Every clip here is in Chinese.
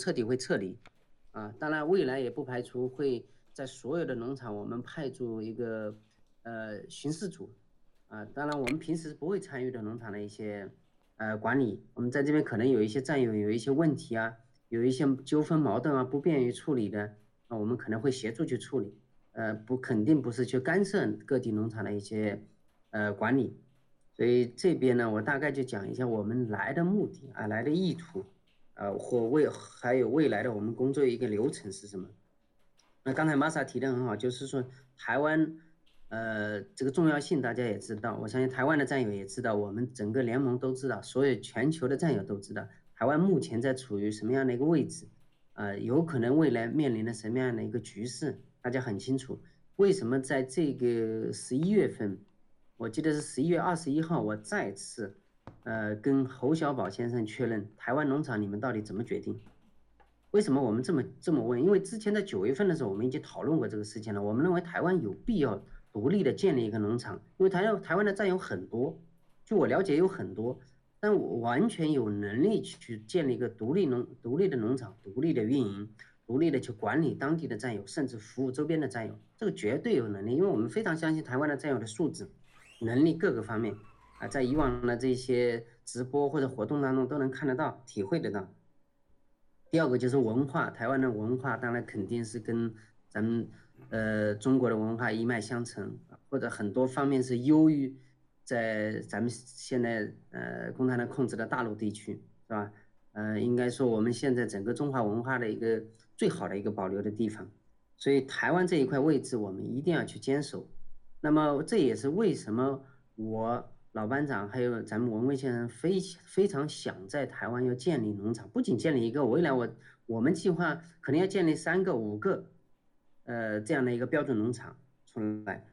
彻底会撤离，啊，当然未来也不排除会在所有的农场我们派驻一个呃巡视组，啊，当然我们平时不会参与的农场的一些呃管理，我们在这边可能有一些战友有一些问题啊，有一些纠纷矛盾啊不便于处理的，那我们可能会协助去处理，呃，不肯定不是去干涉各地农场的一些呃管理，所以这边呢，我大概就讲一下我们来的目的啊，来的意图。呃，或未还有未来的我们工作一个流程是什么？那刚才玛莎提的很好，就是说台湾，呃，这个重要性大家也知道，我相信台湾的战友也知道，我们整个联盟都知道，所有全球的战友都知道，台湾目前在处于什么样的一个位置，呃，有可能未来面临的什么样的一个局势，大家很清楚。为什么在这个十一月份，我记得是十一月二十一号，我再次。呃，跟侯小宝先生确认，台湾农场你们到底怎么决定？为什么我们这么这么问？因为之前在九月份的时候，我们已经讨论过这个事情了。我们认为台湾有必要独立的建立一个农场，因为台湾台湾的战友很多，据我了解有很多，但我完全有能力去建立一个独立农独立的农场，独立的运营，独立的去管理当地的战友，甚至服务周边的战友，这个绝对有能力，因为我们非常相信台湾的战友的素质、能力各个方面。啊，在以往的这些直播或者活动当中都能看得到、体会得到。第二个就是文化，台湾的文化当然肯定是跟咱们呃中国的文化一脉相承，或者很多方面是优于在咱们现在呃共产党控制的大陆地区，是吧？呃，应该说我们现在整个中华文化的一个最好的一个保留的地方，所以台湾这一块位置我们一定要去坚守。那么这也是为什么我。老班长还有咱们文贵先生非非常想在台湾要建立农场，不仅建立一个，未来我我们计划可能要建立三个、五个，呃，这样的一个标准农场出来，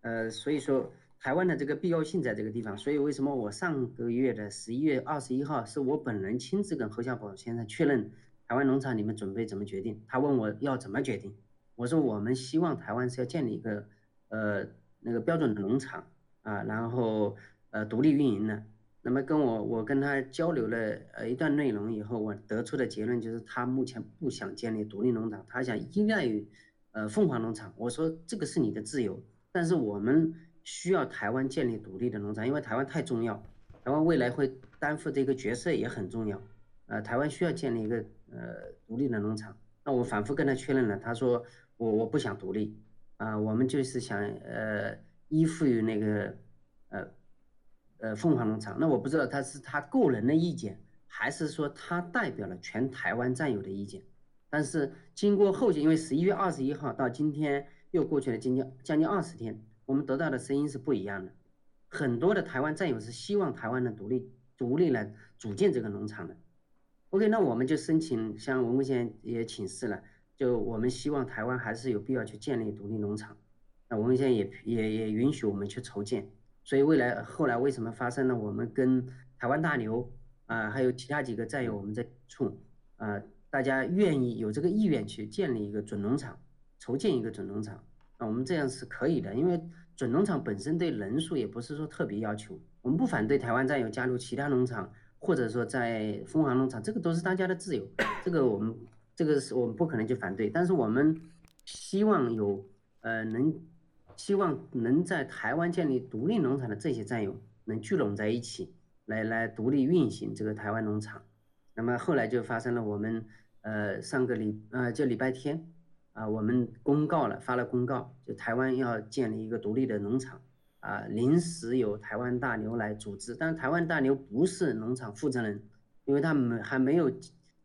呃，所以说台湾的这个必要性在这个地方，所以为什么我上个月的十一月二十一号是我本人亲自跟何小宝先生确认台湾农场你们准备怎么决定？他问我要怎么决定，我说我们希望台湾是要建立一个呃那个标准的农场啊，然后。呃，独立运营的，那么跟我我跟他交流了呃一段内容以后，我得出的结论就是他目前不想建立独立农场，他想依赖于呃凤凰农场。我说这个是你的自由，但是我们需要台湾建立独立的农场，因为台湾太重要，台湾未来会担负这个角色也很重要。呃，台湾需要建立一个呃独立的农场。那我反复跟他确认了，他说我我不想独立啊，我们就是想呃依附于那个呃。呃，凤凰农场，那我不知道他是他个人的意见，还是说他代表了全台湾战友的意见。但是经过后续，因为十一月二十一号到今天又过去了将近将近二十天，我们得到的声音是不一样的。很多的台湾战友是希望台湾的独立独立来组建这个农场的。OK，那我们就申请向文贵先也请示了，就我们希望台湾还是有必要去建立独立农场。那文贵先也也也允许我们去筹建。所以未来后来为什么发生了？我们跟台湾大牛啊，还有其他几个战友，我们在处啊，大家愿意有这个意愿去建立一个准农场，筹建一个准农场啊，我们这样是可以的。因为准农场本身对人数也不是说特别要求，我们不反对台湾战友加入其他农场，或者说在凤凰农场，这个都是大家的自由，这个我们这个是我们不可能去反对，但是我们希望有呃能。希望能在台湾建立独立农场的这些战友能聚拢在一起，来来独立运行这个台湾农场。那么后来就发生了，我们呃上个礼呃就礼拜天啊，我们公告了，发了公告，就台湾要建立一个独立的农场啊，临时由台湾大牛来组织，但是台湾大牛不是农场负责人，因为他们还没有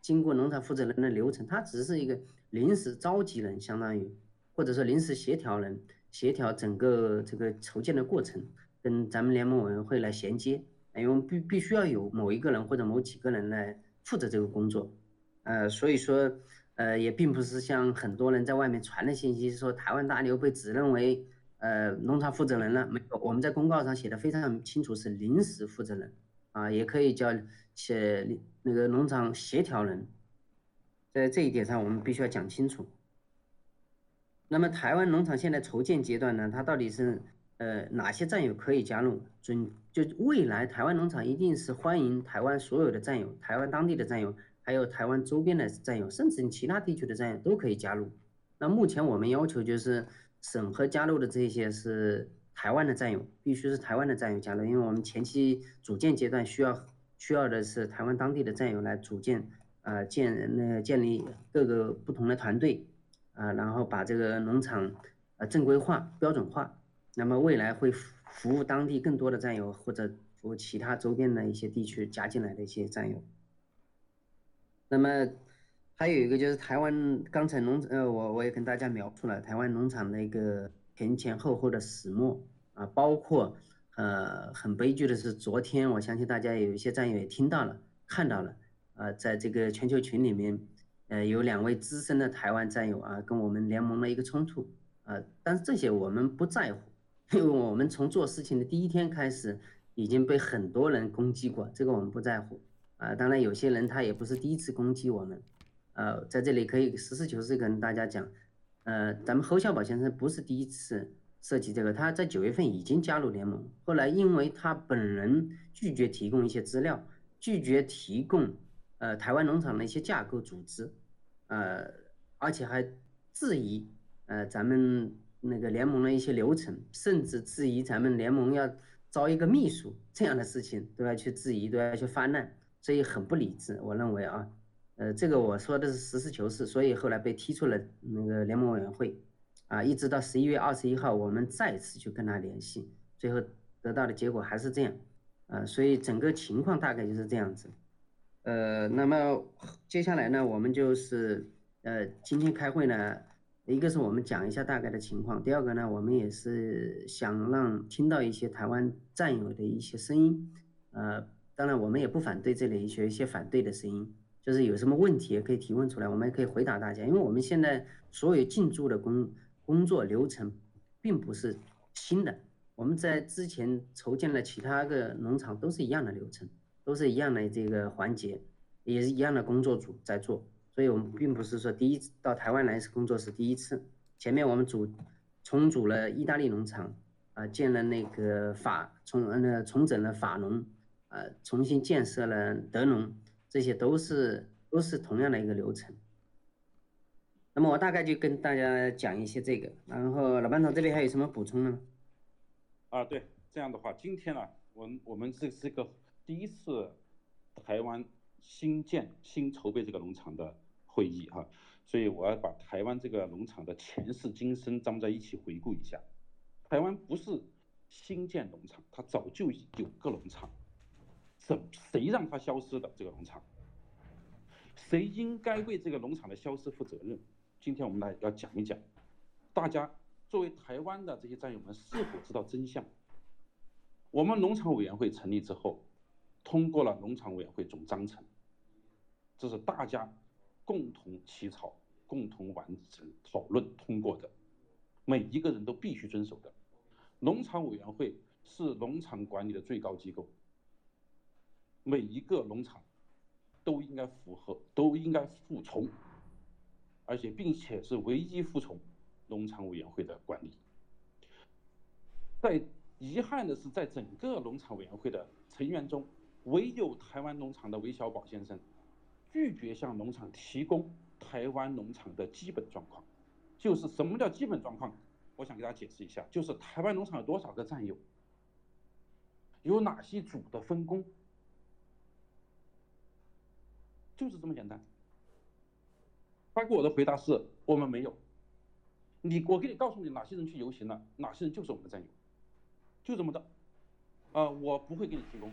经过农场负责人的流程，他只是一个临时召集人，相当于或者说临时协调人。协调整个这个筹建的过程，跟咱们联盟委员会来衔接，因为必必须要有某一个人或者某几个人来负责这个工作，呃，所以说，呃，也并不是像很多人在外面传的信息说台湾大牛被指认为呃农场负责人了，没有，我们在公告上写的非常清楚，是临时负责人，啊，也可以叫写那个农场协调人，在这一点上我们必须要讲清楚。那么台湾农场现在筹建阶段呢，它到底是呃哪些战友可以加入？准就未来台湾农场一定是欢迎台湾所有的战友，台湾当地的战友还有台湾周边的战友，甚至其他地区的战友都可以加入。那目前我们要求就是审核加入的这些是台湾的战友，必须是台湾的战友加入，因为我们前期组建阶段需要需要的是台湾当地的战友来组建，呃建那建立各个不同的团队，啊，然后把这个农场呃正规化、标准化，那么未来会服务当地更多的战友或者服务其他周边的一些地区加进来的一些战友。那么还有一个就是台湾刚才农呃我我也跟大家描述了台湾农场的一个前前后后的始末啊，包括呃很悲剧的是昨天我相信大家有一些战友也听到了看到了啊，在这个全球群里面呃有两位资深的台湾战友啊跟我们联盟的一个冲突啊，但是这些我们不在乎，因为我们从做事情的第一天开始已经被很多人攻击过，这个我们不在乎。啊，当然有些人他也不是第一次攻击我们，呃，在这里可以实事求是跟大家讲，呃，咱们侯小宝先生不是第一次涉及这个，他在九月份已经加入联盟，后来因为他本人拒绝提供一些资料，拒绝提供呃台湾农场的一些架构组织，呃，而且还质疑呃咱们那个联盟的一些流程，甚至质疑咱们联盟要招一个秘书这样的事情都要去质疑，都要去发难。所以很不理智，我认为啊，呃，这个我说的是实事求是，所以后来被踢出了那个联盟委员会，啊，一直到十一月二十一号，我们再次去跟他联系，最后得到的结果还是这样，啊，所以整个情况大概就是这样子，呃，那么接下来呢，我们就是呃今天开会呢，一个是我们讲一下大概的情况，第二个呢，我们也是想让听到一些台湾战友的一些声音，呃。当然，我们也不反对这里有一些反对的声音，就是有什么问题也可以提问出来，我们也可以回答大家。因为我们现在所有进驻的工工作流程，并不是新的，我们在之前筹建了其他个农场都是一样的流程，都是一样的这个环节，也是一样的工作组在做，所以我们并不是说第一次到台湾来是工作是第一次，前面我们组重组了意大利农场，啊，建了那个法重呃重整了法农。呃，重新建设了德农，这些都是都是同样的一个流程。那么我大概就跟大家讲一些这个，然后老班长这边还有什么补充呢？啊，对，这样的话，今天呢，我我们这是个第一次台湾新建新筹备这个农场的会议哈，所以我要把台湾这个农场的前世今生咱们在一起回顾一下。台湾不是新建农场，它早就有个农场。怎谁让它消失的这个农场？谁应该为这个农场的消失负责任？今天我们来要讲一讲，大家作为台湾的这些战友们是否知道真相？我们农场委员会成立之后，通过了农场委员会总章程，这是大家共同起草、共同完成讨论通过的，每一个人都必须遵守的。农场委员会是农场管理的最高机构。每一个农场都应该符合，都应该服从，而且并且是唯一服从农场委员会的管理。在遗憾的是，在整个农场委员会的成员中，唯有台湾农场的韦小宝先生拒绝向农场提供台湾农场的基本状况。就是什么叫基本状况？我想给大家解释一下，就是台湾农场有多少个战友，有哪些组的分工。就是这么简单。他给我的回答是：我们没有。你，我给你告诉你哪些人去游行了，哪些人就是我们的战友，就这么的。啊，我不会给你提供，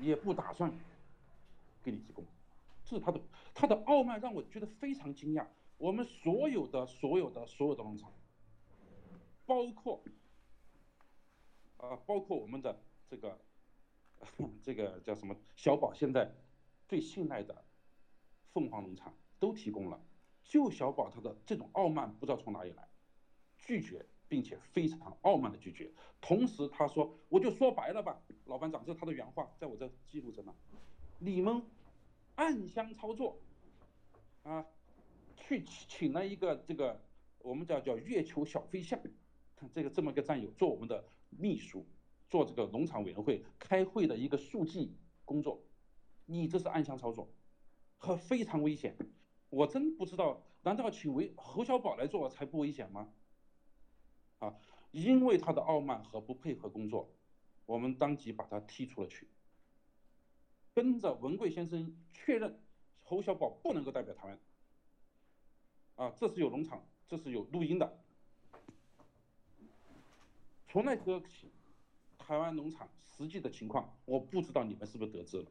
也不打算给你提供。这是他的，他的傲慢让我觉得非常惊讶。我们所有的、所有的、所有的农场，包括啊，包括我们的这个这个叫什么小宝，现在最信赖的。凤凰农场都提供了，就小宝他的这种傲慢不知道从哪里来，拒绝，并且非常傲慢的拒绝。同时他说，我就说白了吧，老班长，这是他的原话，在我这记录着呢。你们暗箱操作，啊，去请请了一个这个我们叫叫月球小飞象，这个这么一个战友做我们的秘书，做这个农场委员会开会的一个书记工作，你这是暗箱操作。很非常危险。我真不知道，难道请为侯小宝来做才不危险吗？啊，因为他的傲慢和不配合工作，我们当即把他踢出了去。跟着文贵先生确认，侯小宝不能够代表台湾。啊，这是有农场，这是有录音的。从那刻起，台湾农场实际的情况，我不知道你们是不是得知了，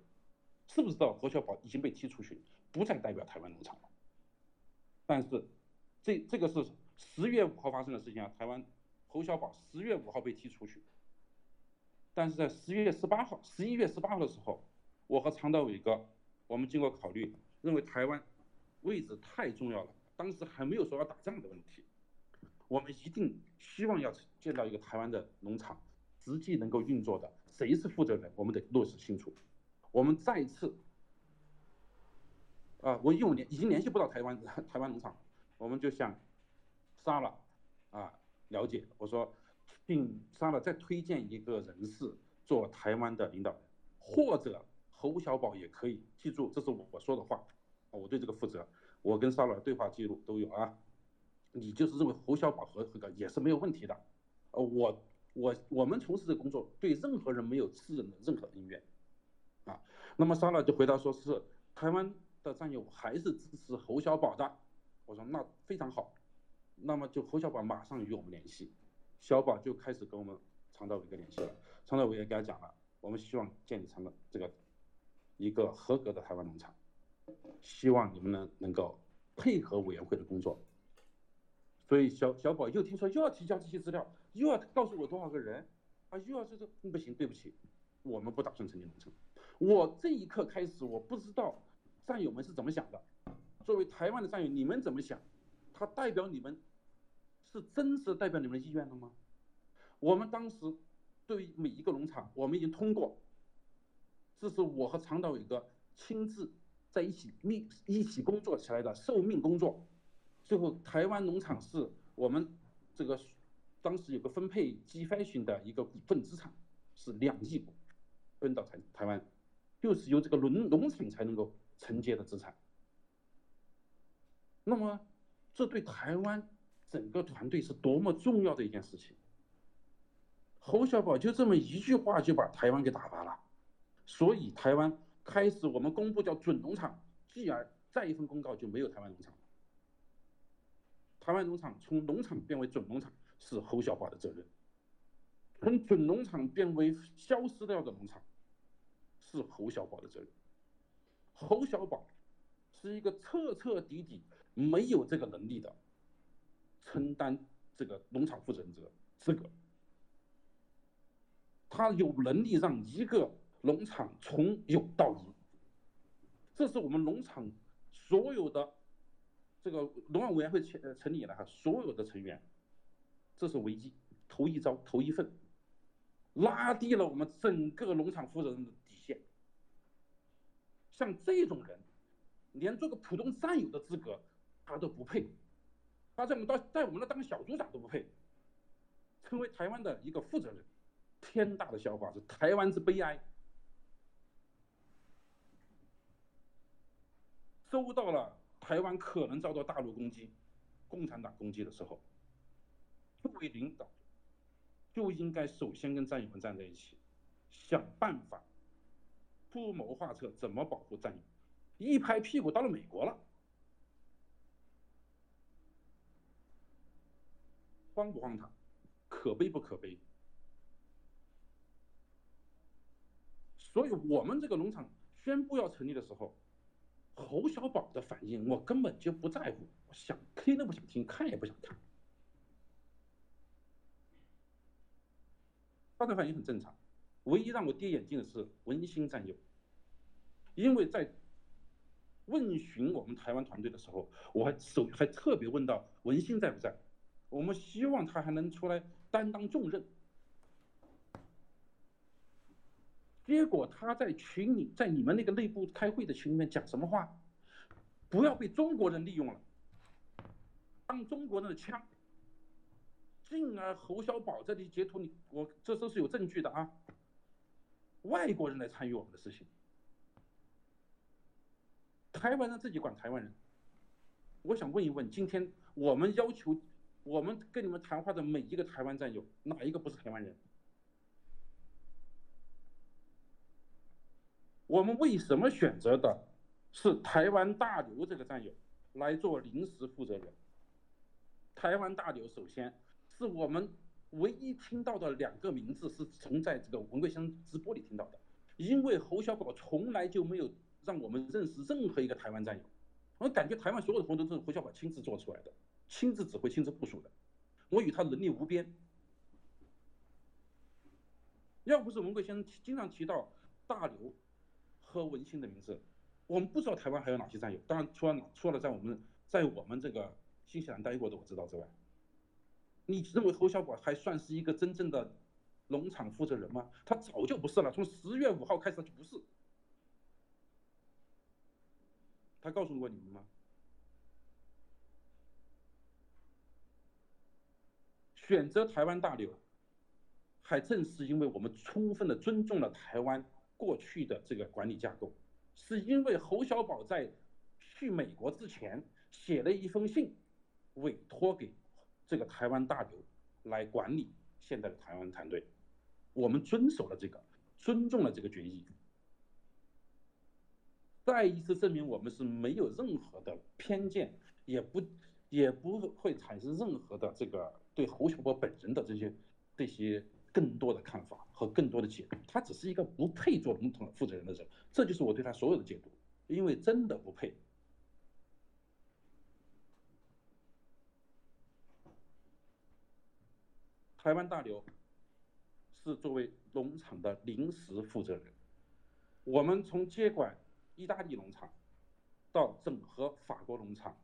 是不是知道侯小宝已经被踢出去，不再代表台湾农场了？但是，这这个是十月五号发生的事情啊，台湾侯小宝十月五号被踢出去。但是在十月十八号、十一月十八号的时候，我和常道伟哥，我们经过考虑，认为台湾位置太重要了。当时还没有说要打仗的问题，我们一定希望要见到一个台湾的农场，实际能够运作的，谁是负责人，我们得落实清楚。我们再一次，啊，我因为联已经联系不到台湾 台湾农场，我们就向沙拉啊了解，我说，并沙拉再推荐一个人士做台湾的领导人，或者侯小宝也可以，记住这是我说的话，我对这个负责。我跟沙老对话记录都有啊，你就是认为侯小宝和这个也是没有问题的，呃，我我我们从事的工作对任何人没有私人的任何恩怨，啊，那么沙老就回答说是台湾的战友还是支持侯小宝的，我说那非常好，那么就侯小宝马上与我们联系，小宝就开始跟我们常道伟哥联系了，常道伟也给他讲了，我们希望建立成了这个一个合格的台湾农场。希望你们能能够配合委员会的工作，所以小小宝又听说又要提交这些资料，又要告诉我多少个人，啊，又要这这不行，对不起，我们不打算成立农场。我这一刻开始，我不知道战友们是怎么想的。作为台湾的战友，你们怎么想？他代表你们，是真实代表你们的意愿了吗？我们当时对于每一个农场，我们已经通过，这是我和常导伟哥亲自。在一起密一起工作起来的受命工作，最后台湾农场是我们这个当时有个分配 G fashion 的一个股份资产是两亿股分到台台湾，就是由这个农农场才能够承接的资产。那么这对台湾整个团队是多么重要的一件事情。侯小宝就这么一句话就把台湾给打发了，所以台湾。开始我们公布叫准农场，继而再一份公告就没有台湾农场。台湾农场从农场变为准农场是侯小宝的责任，从准农场变为消失掉的农场是侯小宝的责任。侯小宝是一个彻彻底底没有这个能力的承担这个农场负责人这个资格，他有能力让一个。农场从有到无，这是我们农场所有的这个农业委员会成成立以来哈，所有的成员，这是危机头一招头一份，拉低了我们整个农场负责人的底线。像这种人，连做个普通战友的资格他都不配，他在我们当在我们那当小组长都不配，成为台湾的一个负责人，天大的笑话是台湾之悲哀。收到了台湾可能遭到大陆攻击、共产党攻击的时候，作为领导，就应该首先跟战友们站在一起，想办法出谋划策，怎么保护战友。一拍屁股到了美国了，荒不荒唐？可悲不可悲？所以我们这个农场宣布要成立的时候。侯小宝的反应，我根本就不在乎，我想听都不想听，看也不想看。他的反应很正常，唯一让我跌眼镜的是文心战友，因为在问询我们台湾团队的时候，我还首还特别问到文心在不在，我们希望他还能出来担当重任。结果他在群里，在你们那个内部开会的群里面讲什么话？不要被中国人利用了，当中国人的枪。进而侯小宝这里截图你我这都是有证据的啊。外国人来参与我们的事情，台湾人自己管台湾人。我想问一问，今天我们要求我们跟你们谈话的每一个台湾战友，哪一个不是台湾人？我们为什么选择的是台湾大刘这个战友来做临时负责人？台湾大刘首先是我们唯一听到的两个名字，是从在这个文贵先生直播里听到的，因为侯小宝从来就没有让我们认识任何一个台湾战友，我感觉台湾所有的活动都是侯小宝亲自做出来的，亲自指挥、亲自部署的，我与他能力无边。要不是文贵先生经常提到大刘。和文心的名字，我们不知道台湾还有哪些战友。当然，除了除了在我们在我们这个新西兰待过的我知道之外，你认为侯小宝还算是一个真正的农场负责人吗？他早就不是了，从十月五号开始他就不是。他告诉过你们吗？选择台湾大刘，还正是因为我们充分的尊重了台湾。过去的这个管理架构，是因为侯小宝在去美国之前写了一封信，委托给这个台湾大刘来管理现在的台湾团队，我们遵守了这个，尊重了这个决议，再一次证明我们是没有任何的偏见，也不也不会产生任何的这个对侯小波本人的这些这些。更多的看法和更多的解读，他只是一个不配做总统负责人的人，这就是我对他所有的解读，因为真的不配。台湾大刘是作为农场的临时负责人，我们从接管意大利农场，到整合法国农场，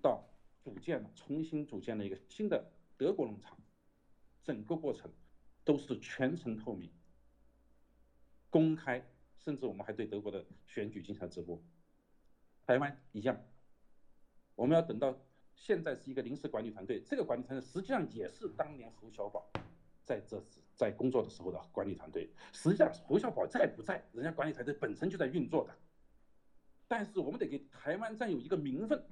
到组建了重新组建了一个新的德国农场，整个过程。都是全程透明、公开，甚至我们还对德国的选举进行了直播。台湾一样，我们要等到现在是一个临时管理团队，这个管理团队实际上也是当年侯小宝在这在工作的时候的管理团队。实际上侯小宝在不在，人家管理团队本身就在运作的。但是我们得给台湾占有一个名分。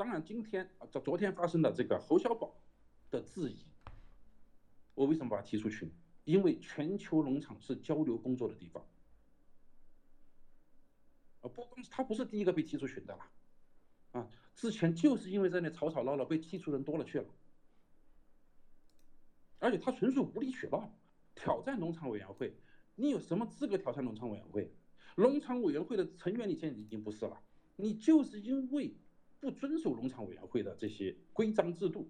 当然，今天啊，在昨天发生的这个侯小宝的质疑，我为什么把他踢出群？因为全球农场是交流工作的地方，啊，不光他不是第一个被踢出群的了，啊，之前就是因为在那吵吵闹闹被踢出人多了去了，而且他纯属无理取闹，挑战农场委员会，你有什么资格挑战农场委员会？农场委员会的成员你现在已经不是了，你就是因为。不遵守农场委员会的这些规章制度，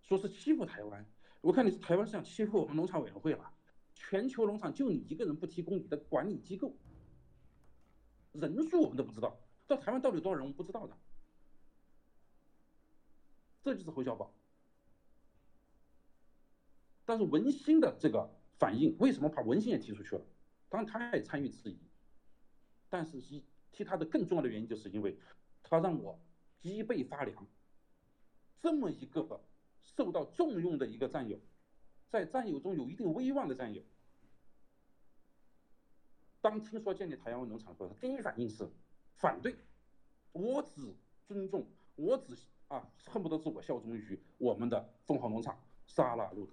说是欺负台湾，我看你是台湾是想欺负我们农场委员会了。全球农场就你一个人不提供你的管理机构，人数我们都不知道，到台湾到底多少人我们不知道的。这就是侯小宝。但是文心的这个反应，为什么把文心也提出去了？当然他也参与质疑，但是一。其他的更重要的原因，就是因为他让我脊背发凉。这么一个受到重用的一个战友，在战友中有一定威望的战友，当听说建立台湾农场后，他第一反应是反对。我只尊重，我只啊，恨不得是我效忠于我们的凤凰农场沙拉路德，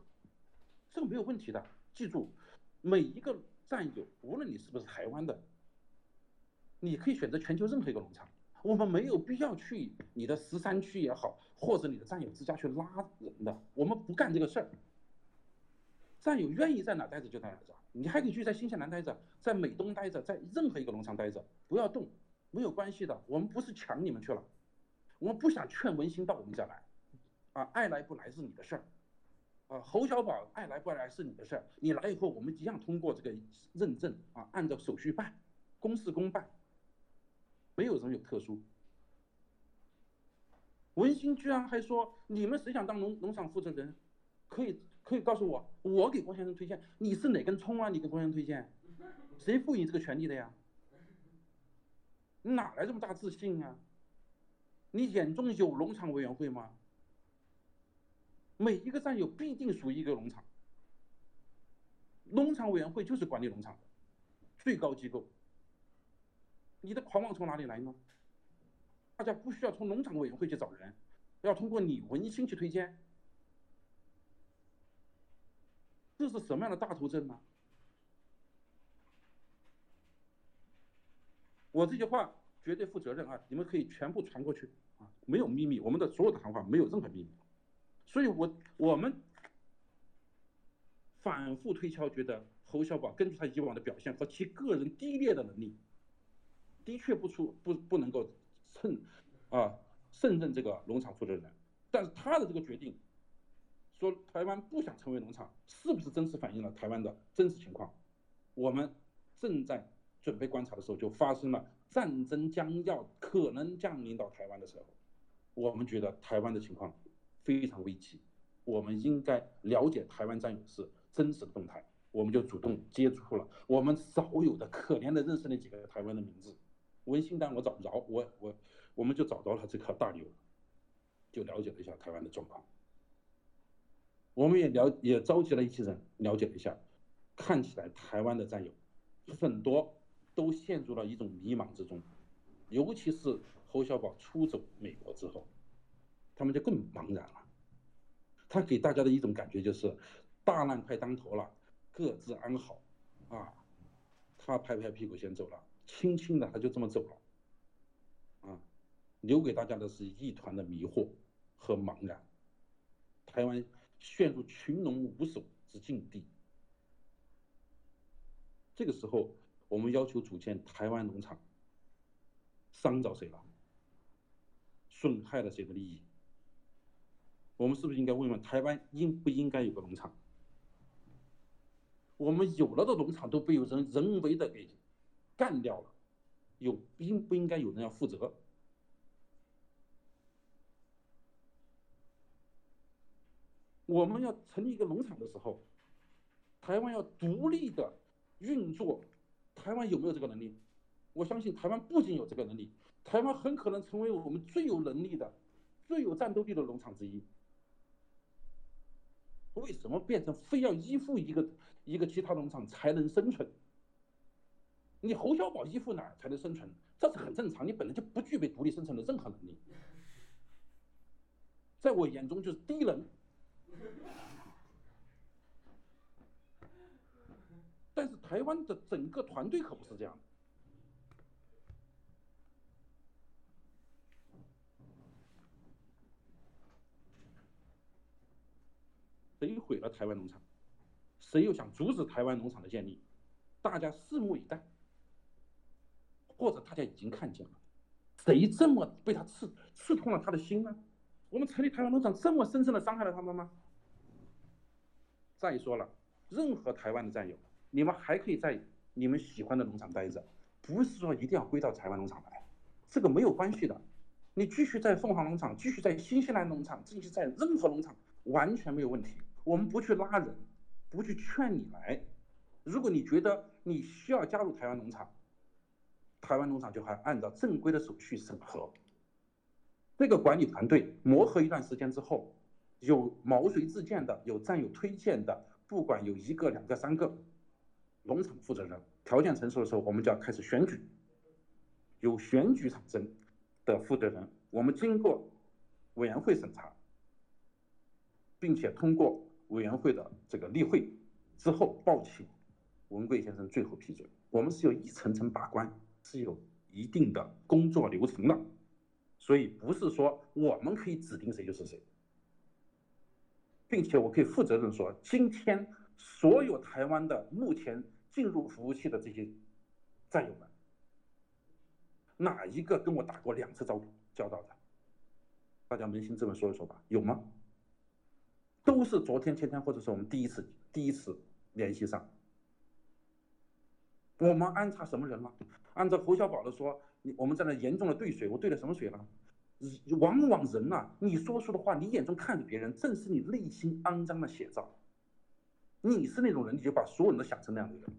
这个没有问题的。记住，每一个战友，无论你是不是台湾的。你可以选择全球任何一个农场，我们没有必要去你的十三区也好，或者你的战友之家去拉人的，我们不干这个事儿。战友愿意在哪待着就在哪着，你还可以去在新西兰待着，在美东待着，在任何一个农场待着，不要动，没有关系的。我们不是抢你们去了，我们不想劝文心到我们这来，啊，爱来不来是你的事儿，啊，侯小宝爱来不来是你的事儿，你来以后我们一样通过这个认证啊，按照手续办，公事公办。没有人有特殊。文心居然还说：“你们谁想当农农场负责人，可以可以告诉我，我给郭先生推荐。你是哪根葱啊？你给郭先生推荐，谁赋予你这个权利的呀？你哪来这么大自信啊？你眼中有农场委员会吗？每一个战友必定属于一个农场。农场委员会就是管理农场的最高机构。你的狂妄从哪里来呢？大家不需要从农场委员会去找人，要通过你文心去推荐。这是什么样的大头症呢？我这句话绝对负责任啊！你们可以全部传过去啊，没有秘密，我们的所有的谈话没有任何秘密。所以，我我们反复推敲，觉得侯小宝根据他以往的表现和其个人低劣的能力，的确不出不不能够胜啊胜任这个农场负责人。但是他的这个决定，说台湾不想成为农场，是不是真实反映了台湾的真实情况？我们正在。准备观察的时候，就发生了战争将要可能降临到台湾的时候，我们觉得台湾的情况非常危急，我们应该了解台湾战友是真实的动态，我们就主动接触了我们少有的可怜的认识那几个台湾的名字，文心丹我找不着，我我我们就找到了这颗大牛，就了解了一下台湾的状况，我们也了也召集了一些人了解了一下，看起来台湾的战友很多。都陷入了一种迷茫之中，尤其是侯小宝出走美国之后，他们就更茫然了。他给大家的一种感觉就是，大难快当头了，各自安好，啊，他拍拍屁股先走了，轻轻的他就这么走了，啊，留给大家的是一团的迷惑和茫然，台湾陷入群龙无首之境地。这个时候。我们要求组建台湾农场，伤着谁了？损害了谁的利益？我们是不是应该问问台湾应不应该有个农场？我们有了的农场都被有人人为的给干掉了，有应不应该有人要负责？我们要成立一个农场的时候，台湾要独立的运作。台湾有没有这个能力？我相信台湾不仅有这个能力，台湾很可能成为我们最有能力的、最有战斗力的农场之一。为什么变成非要依附一个一个其他农场才能生存？你侯小宝依附哪儿才能生存？这是很正常，你本来就不具备独立生存的任何能力，在我眼中就是低能。但是台湾的整个团队可不是这样的。谁毁了台湾农场？谁又想阻止台湾农场的建立？大家拭目以待，或者大家已经看见了，谁这么被他刺刺痛了他的心呢？我们成立台湾农场这么深深的伤害了他们吗？再说了，任何台湾的战友。你们还可以在你们喜欢的农场待着，不是说一定要归到台湾农场来，这个没有关系的。你继续在凤凰农场，继续在新西兰农场，继续在任何农场，完全没有问题。我们不去拉人，不去劝你来。如果你觉得你需要加入台湾农场，台湾农场就还按照正规的手续审核。这个管理团队磨合一段时间之后，有毛遂自荐的，有战友推荐的，不管有一个、两个、三个。农场负责人条件成熟的时候，我们就要开始选举，有选举产生的负责人，我们经过委员会审查，并且通过委员会的这个例会之后报请文贵先生最后批准。我们是有一层层把关，是有一定的工作流程的，所以不是说我们可以指定谁就是谁，并且我可以负责任说，今天。所有台湾的目前进入服务器的这些战友们，哪一个跟我打过两次招交道的？大家扪心自问说一说吧，有吗？都是昨天、前天，或者是我们第一次、第一次联系上。我们安插什么人了？按照侯小宝的说，你我们在那严重的兑水，我兑了什么水了？往往人呐，你说出的话，你眼中看着别人，正是你内心肮脏的写照。你是那种人，你就把所有人都想成那样的人。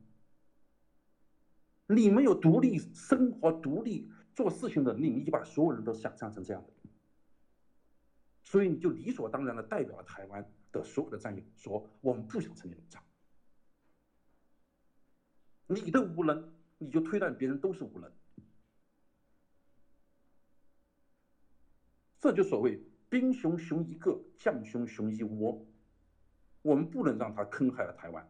你没有独立生活、独立做事情的能力，你就把所有人都想象成这样的。所以你就理所当然的代表了台湾的所有的战友，说我们不想成立农场。你的无能，你就推断别人都是无能。这就所谓兵熊熊一个，将熊熊一窝。我们不能让他坑害了台湾。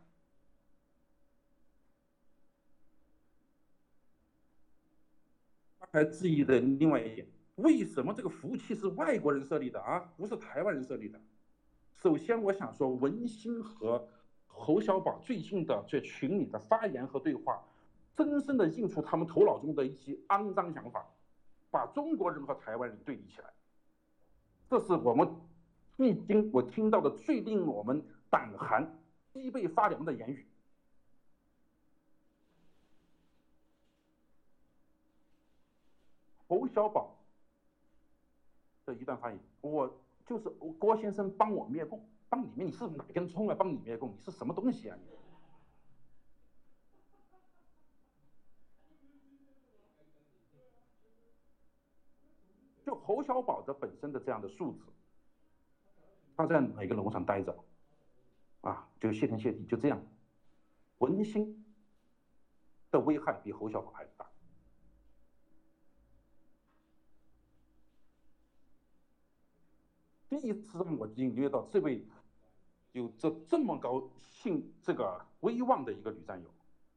还质疑的另外一点，为什么这个服务器是外国人设立的啊？不是台湾人设立的？首先，我想说，文心和侯小宝最近的在群里的发言和对话，深深的印出他们头脑中的一些肮脏想法，把中国人和台湾人对立起来。这是我们历经我听到的最令我们胆寒、脊背发凉的言语。侯小宝的一段发言，我就是郭先生帮我灭共，帮里面，你是哪根葱啊？帮里面供，你是什么东西啊？你就侯小宝的本身的这样的素质，他在哪个农场待着，啊，就谢天谢地，就这样，文心的危害比侯小宝还大。第一次让我领略到这位有着这么高性这个威望的一个女战友，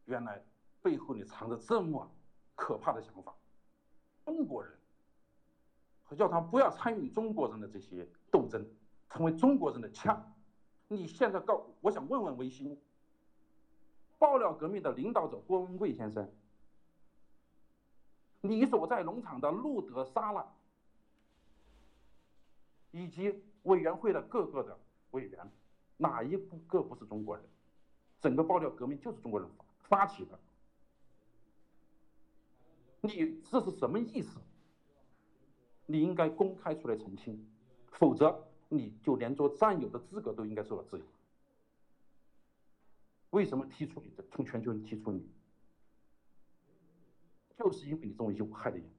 原来背后里藏着这么可怕的想法，中国人。叫他不要参与中国人的这些斗争，成为中国人的枪。你现在告，我想问问维新，爆料革命的领导者郭文贵先生，你所在农场的路德沙拉，以及委员会的各个的委员，哪一个不是中国人？整个爆料革命就是中国人发发起的，你这是什么意思？你应该公开出来澄清，否则你就连做战友的资格都应该受到质疑。为什么踢出你的？从全球人踢出你，就是因为你这种有害的言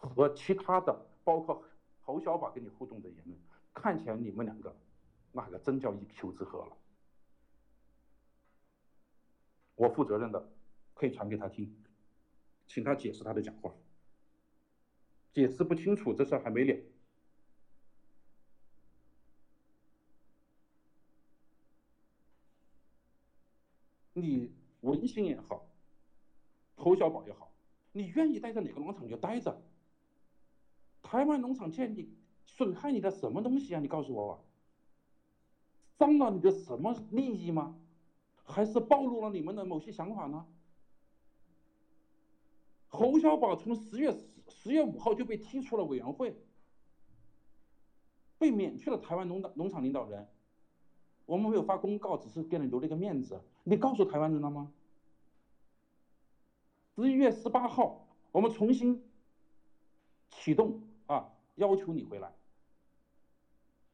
论和其他的，包括侯小宝跟你互动的言论，看起来你们两个那个真叫一丘之貉了。我负责任的，可以传给他听，请他解释他的讲话。解释不清楚，这事还没了。你文心也好，侯小宝也好，你愿意待在哪个农场就待着。台湾农场建立损害你的什么东西啊？你告诉我，伤了你的什么利益吗？还是暴露了你们的某些想法呢？侯小宝从十月十月五号就被踢出了委员会，被免去了台湾农农场领导人。我们没有发公告，只是给你留了一个面子。你告诉台湾人了吗？十一月十八号，我们重新启动啊，要求你回来。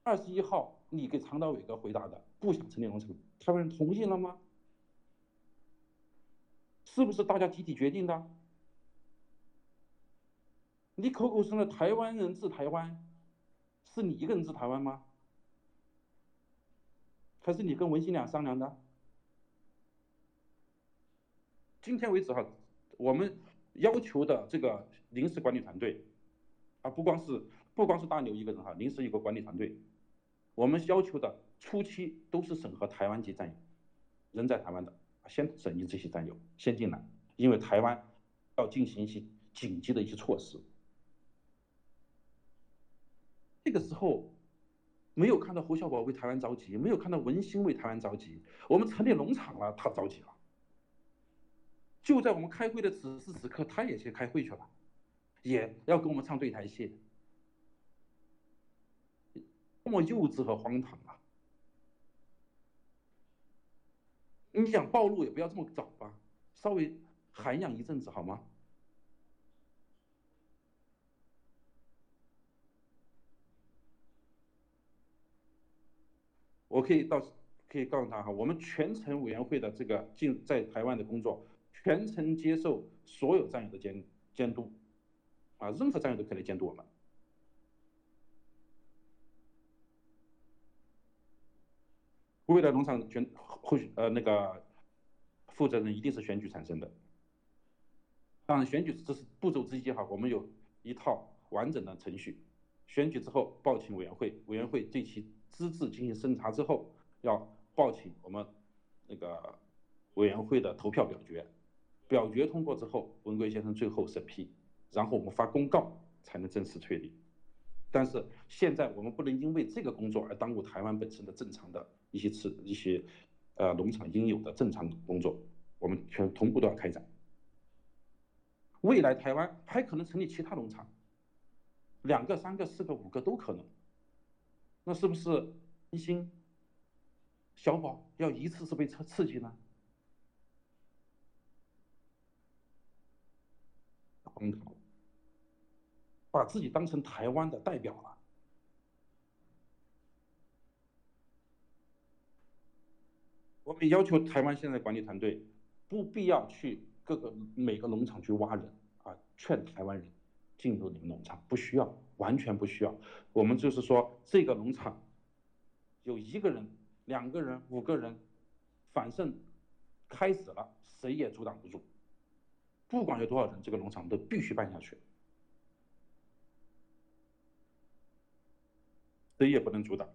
二十一号，你给常道伟哥回答的，不想成立农场，台湾人同意了吗？是不是大家集体决定的？你口口声声台湾人治台湾，是你一个人治台湾吗？还是你跟文心俩商量的？今天为止哈，我们要求的这个临时管理团队，啊，不光是不光是大牛一个人哈，临时有个管理团队，我们要求的初期都是审核台湾籍战友，人在台湾的，先审议这些战友先进来，因为台湾要进行一些紧急的一些措施。这个时候，没有看到侯小宝为台湾着急，没有看到文心为台湾着急。我们成立农场了，他着急了。就在我们开会的此时此刻，他也去开会去了，也要跟我们唱对台戏，多么幼稚和荒唐啊！你想暴露也不要这么早吧，稍微涵养一阵子好吗？我可以到，可以告诉他哈，我们全程委员会的这个进在台湾的工作，全程接受所有战友的监监督，啊，任何战友都可以来监督我们。未来农场全后续呃那个负责人一定是选举产生的。当然，选举这是步骤之一哈，我们有一套完整的程序。选举之后报请委员会，委员会对其资质进行审查之后，要报请我们那个委员会的投票表决，表决通过之后，文贵先生最后审批，然后我们发公告才能正式确立。但是现在我们不能因为这个工作而耽误台湾本身的正常的一些次一些呃农场应有的正常工作，我们全同步都要开展。未来台湾还可能成立其他农场，两个、三个、四个、五个都可能。那是不是一心小宝要一次次被刺刺激呢？荒唐，把自己当成台湾的代表了。我们要求台湾现在管理团队不必要去。各个每个农场去挖人啊，劝台湾人进入你们农场，不需要，完全不需要。我们就是说，这个农场有一个人、两个人、五个人，反正开始了，谁也阻挡不住。不管有多少人，这个农场都必须办下去，谁也不能阻挡。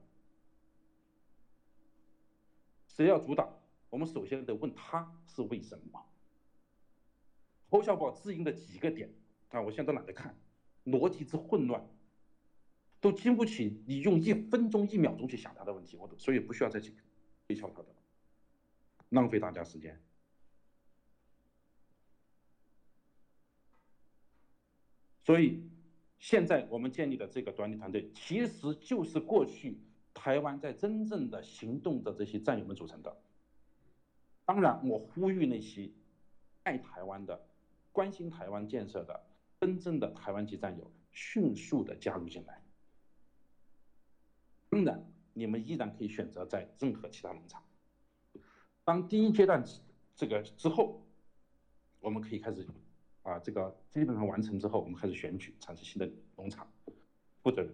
谁要阻挡，我们首先得问他是为什么。侯小宝自营的几个点啊，我现在都懒得看，逻辑之混乱，都经不起你用一分钟一秒钟去想他的问题，我都所以不需要再去推敲他的，浪费大家时间。所以现在我们建立的这个管理团队，其实就是过去台湾在真正的行动的这些战友们组成的。当然，我呼吁那些爱台湾的。关心台湾建设的真正的台湾籍战友，迅速的加入进来。当然，你们依然可以选择在任何其他农场。当第一阶段这个之后，我们可以开始啊，这个基本上完成之后，我们开始选举产生新的农场负责人。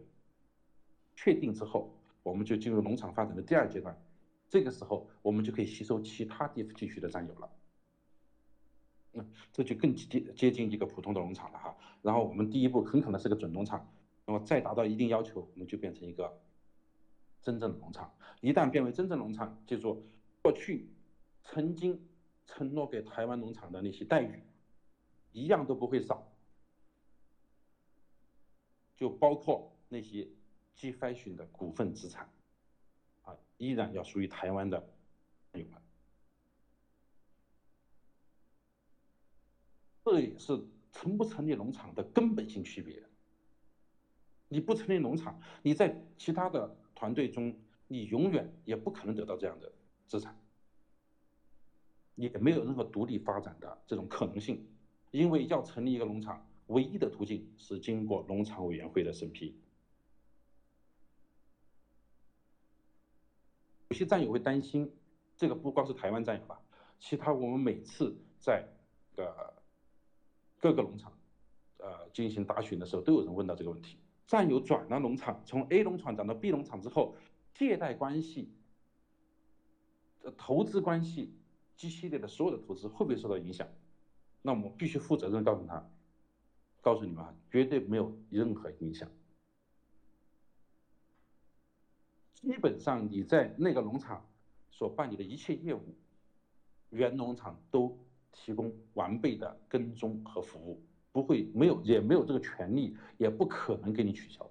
确定之后，我们就进入农场发展的第二阶段。这个时候，我们就可以吸收其他地地区的占有了。这就更接接近一个普通的农场了哈。然后我们第一步很可能是个准农场，那么再达到一定要求，我们就变成一个真正的农场。一旦变为真正农场，记住过去曾经承诺给台湾农场的那些待遇，一样都不会少，就包括那些 G Fashion 的股份资产，啊，依然要属于台湾的友们。这也是成不成立农场的根本性区别。你不成立农场，你在其他的团队中，你永远也不可能得到这样的资产，也没有任何独立发展的这种可能性。因为要成立一个农场，唯一的途径是经过农场委员会的审批。有些战友会担心，这个不光是台湾战友吧，其他我们每次在呃。各个农场，呃，进行答询的时候，都有人问到这个问题：战友转了农场，从 A 农场转到 B 农场之后，借贷关系、投资关系、G 系列的所有的投资会不会受到影响？那我们必须负责任告诉他，告诉你们啊，绝对没有任何影响。基本上你在那个农场所办理的一切业务，原农场都。提供完备的跟踪和服务，不会没有也没有这个权利，也不可能给你取消。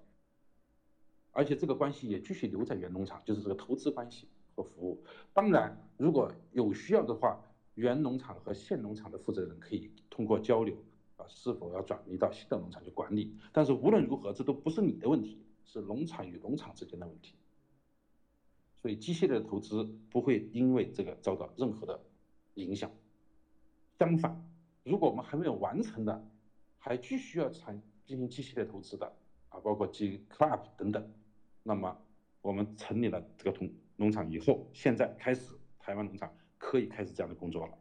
而且这个关系也继续留在原农场，就是这个投资关系和服务。当然，如果有需要的话，原农场和现农场的负责人可以通过交流啊，是否要转移到新的农场去管理。但是无论如何，这都不是你的问题，是农场与农场之间的问题。所以机械的投资不会因为这个遭到任何的影响。相反，如果我们还没有完成的，还继续要产进行机械的投资的啊，包括基 club 等等，那么我们成立了这个农农场以后，现在开始台湾农场可以开始这样的工作了。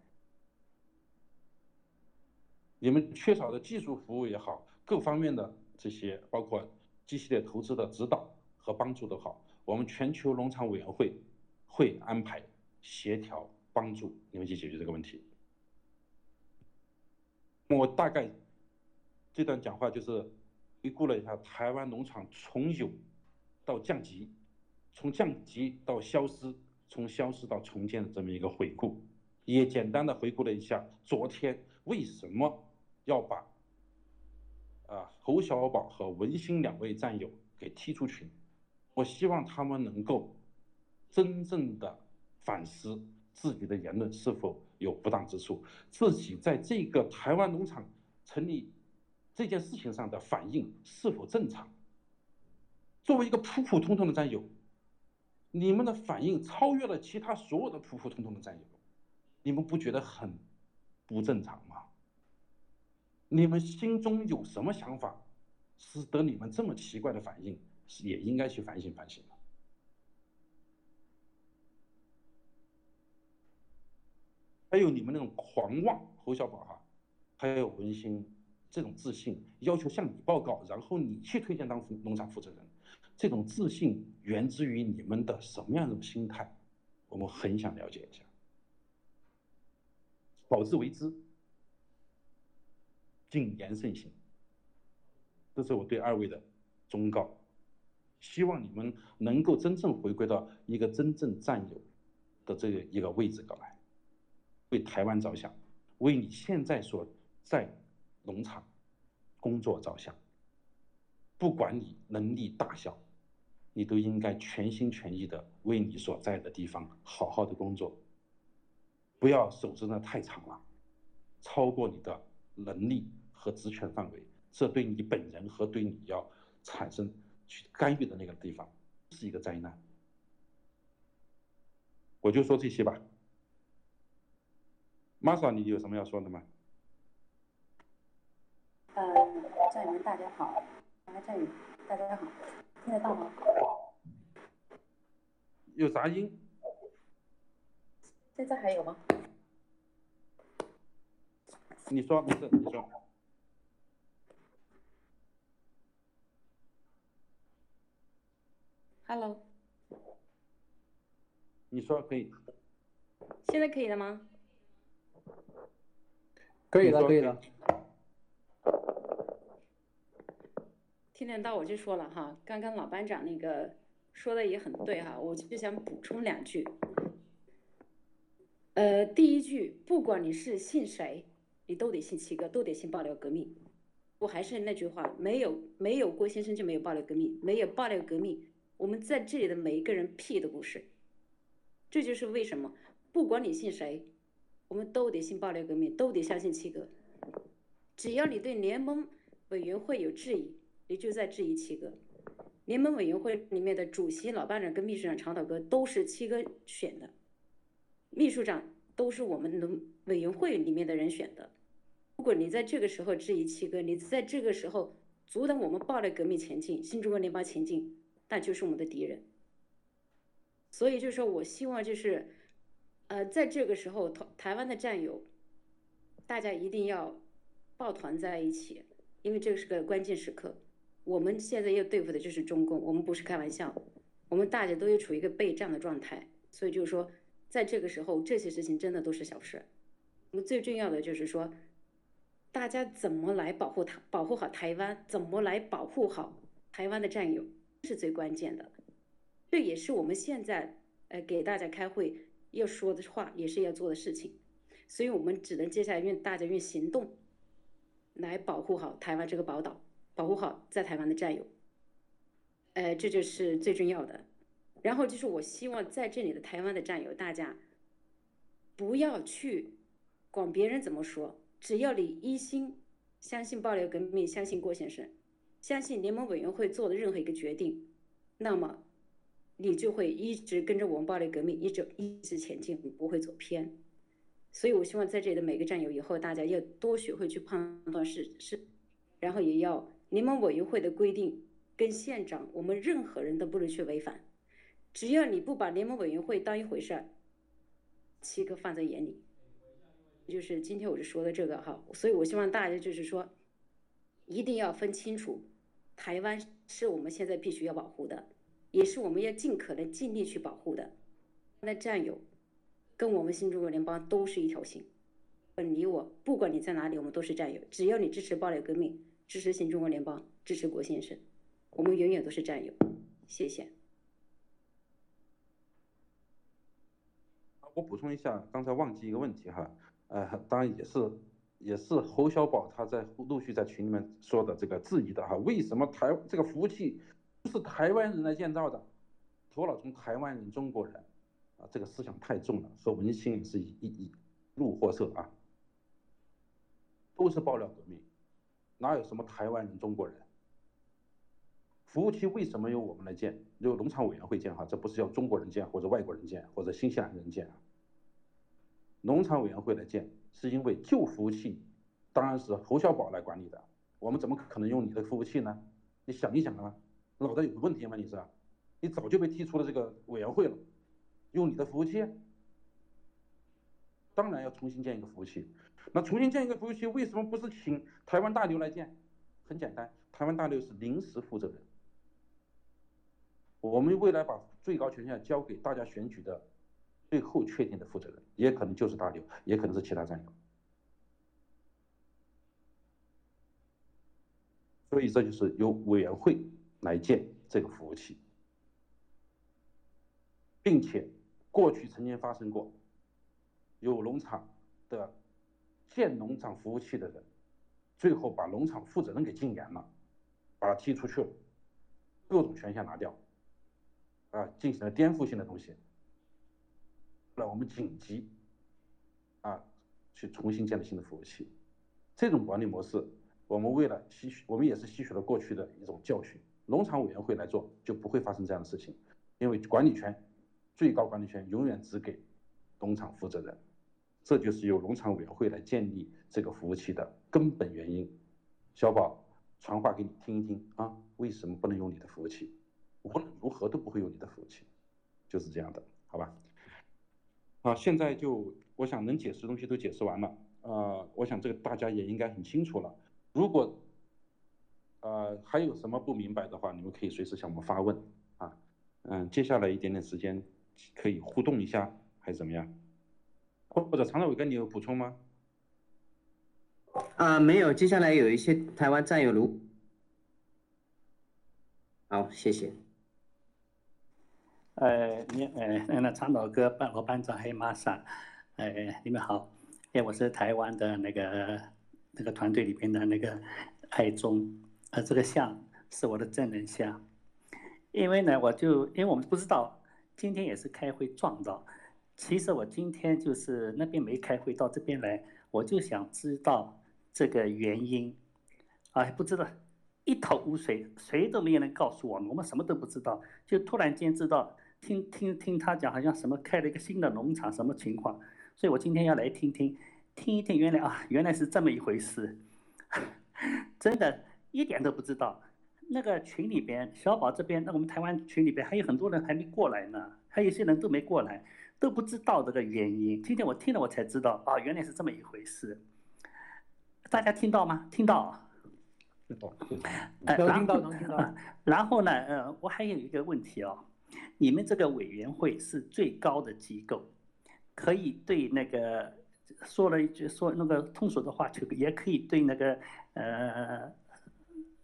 你们缺少的技术服务也好，各方面的这些包括机械的投资的指导和帮助都好，我们全球农场委员会会安排协调帮助你们去解决这个问题。我大概这段讲话就是回顾了一下台湾农场从有到降级，从降级到消失，从消失到重建的这么一个回顾，也简单的回顾了一下昨天为什么要把啊侯小宝和文心两位战友给踢出群。我希望他们能够真正的反思自己的言论是否有不当之处，自己在这个台湾农场成立这件事情上的反应是否正常。作为一个普普通通的战友，你们的反应超越了其他所有的普普通通的战友，你们不觉得很不正常吗？你们心中有什么想法，使得你们这么奇怪的反应？也应该去反省反省。还有你们那种狂妄，侯小宝哈，还有文心这种自信，要求向你报告，然后你去推荐当农场负责人，这种自信源自于你们的什么样的心态？我们很想了解一下。好自为之，谨言慎行，这是我对二位的忠告。希望你们能够真正回归到一个真正战友的这个一个位置过来，为台湾着想，为你现在所在农场工作着想。不管你能力大小，你都应该全心全意的为你所在的地方好好的工作，不要守着那太长了，超过你的能力和职权范围，这对你本人和对你要产生。去干预的那个地方是一个灾难，我就说这些吧。玛莎，你有什么要说的吗？嗯，战友们大家好，战友大家好，听得到吗？有杂音？现在还有吗？你说，没事，你说。Hello，你说可以，现在可以了吗？可以了，可以了。听得到我就说了哈，刚刚老班长那个说的也很对哈，我就想补充两句。呃，第一句，不管你是信谁，你都得信七哥，都得信爆料革命。我还是那句话，没有没有郭先生就没有爆料革命，没有爆料革命。我们在这里的每一个人屁都不是，这就是为什么，不管你信谁，我们都得信爆料革命，都得相信七哥。只要你对联盟委员会有质疑，你就在质疑七哥。联盟委员会里面的主席、老班长跟秘书长长岛哥都是七哥选的，秘书长都是我们农委员会里面的人选的。如果你在这个时候质疑七哥，你在这个时候阻挡我们暴力革命前进、新中国联邦前进。那就是我们的敌人，所以就是说我希望就是，呃，在这个时候台台湾的战友，大家一定要抱团在一起，因为这个是个关键时刻。我们现在要对付的就是中共，我们不是开玩笑，我们大家都要处于一个备战的状态。所以就是说，在这个时候，这些事情真的都是小事。我们最重要的就是说，大家怎么来保护台，保护好台湾，怎么来保护好台湾的战友。是最关键的，这也是我们现在呃给大家开会要说的话，也是要做的事情，所以我们只能接下来用大家用行动来保护好台湾这个宝岛，保护好在台湾的战友，呃，这就是最重要的。然后就是我希望在这里的台湾的战友，大家不要去管别人怎么说，只要你一心相信爆料革命，相信郭先生。相信联盟委员会做的任何一个决定，那么你就会一直跟着我们暴力革命，一直一直前进，不会走偏。所以我希望在这里的每个战友以后，大家要多学会去判断是是，然后也要联盟委员会的规定跟县长，我们任何人都不能去违反。只要你不把联盟委员会当一回事儿，七个放在眼里，就是今天我就说的这个哈。所以我希望大家就是说，一定要分清楚。台湾是我们现在必须要保护的，也是我们要尽可能尽力去保护的。那战友，跟我们新中国联邦都是一条心。你我，不管你在哪里，我们都是战友。只要你支持暴力革命，支持新中国联邦，支持郭先生，我们永远都是战友。谢谢。我补充一下，刚才忘记一个问题哈，呃，当然也是也是侯小宝他在陆续在群里面说的这个质疑的哈，为什么台这个服务器是台湾人来建造的，头脑中台湾人中国人啊，这个思想太重了，和文心也是一一一路货色啊。都是爆料革命，哪有什么台湾人、中国人？服务器为什么由我们来建？由农场委员会建哈，这不是要中国人建或者外国人建或者新西兰人建啊？农场委员会来建，是因为旧服务器当然是侯小宝来管理的，我们怎么可能用你的服务器呢？你想一想啊，脑袋有问题吗？你是？你早就被踢出了这个委员会了，用你的服务器？当然要重新建一个服务器。那重新建一个服务器，为什么不是请台湾大牛来建？很简单，台湾大牛是临时负责人。我们未来把最高权限交给大家选举的最后确定的负责人，也可能就是大牛，也可能是其他战友。所以这就是由委员会来建这个服务器，并且过去曾经发生过有农场的。建农场服务器的人，最后把农场负责人给禁言了，把他踢出去了，各种权限拿掉，啊，进行了颠覆性的东西。那我们紧急啊，去重新建立新的服务器。这种管理模式，我们为了吸取，我们也是吸取了过去的一种教训。农场委员会来做，就不会发生这样的事情，因为管理权，最高管理权永远只给农场负责人。这就是由农场委员会来建立这个服务器的根本原因。小宝传话给你听一听啊，为什么不能用你的服务器？无论如何都不会用你的服务器，就是这样的，好吧？啊，现在就我想能解释的东西都解释完了啊，我想这个大家也应该很清楚了。如果呃还有什么不明白的话，你们可以随时向我们发问啊。嗯，接下来一点点时间可以互动一下，还是怎么样？或者常常伟哥，你有补充吗？啊，没有。接下来有一些台湾战友如，好，谢谢。呃，你呃，那长岛哥、班和班长还有玛莎，呃，你们好。哎，我是台湾的那个那个团队里边的那个爱中，呃，这个像是我的真人像。因为呢，我就因为我们不知道，今天也是开会撞到。其实我今天就是那边没开会，到这边来，我就想知道这个原因，啊，不知道，一头雾水，谁都没有人告诉我们，我们什么都不知道，就突然间知道，听听听他讲，好像什么开了一个新的农场，什么情况，所以我今天要来听听，听一听，原来啊，原来是这么一回事，真的，一点都不知道。那个群里边，小宝这边，那我们台湾群里边还有很多人还没过来呢，还有些人都没过来。都不知道这个原因，今天我听了我才知道啊，原来是这么一回事。大家听到吗？听到。听到。听到，能听到。然后呢，呃，我还有一个问题哦，你们这个委员会是最高的机构，可以对那个说了一句说那个通俗的话，就也可以对那个呃，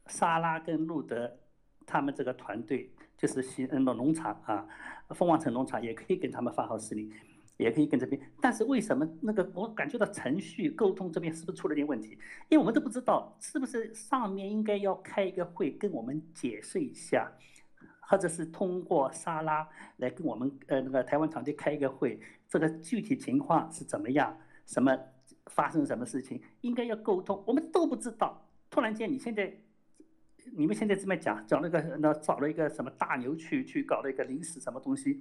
莎拉跟路德他们这个团队。就是新农场啊，凤凰城农场也可以跟他们发号施令，也可以跟这边。但是为什么那个我感觉到程序沟通这边是不是出了点问题？因为我们都不知道是不是上面应该要开一个会跟我们解释一下，或者是通过沙拉来跟我们呃那个台湾团队开一个会，这个具体情况是怎么样？什么发生什么事情？应该要沟通，我们都不知道。突然间你现在。你们现在这么讲，讲那个那找了一个什么大牛去去搞了一个临时什么东西？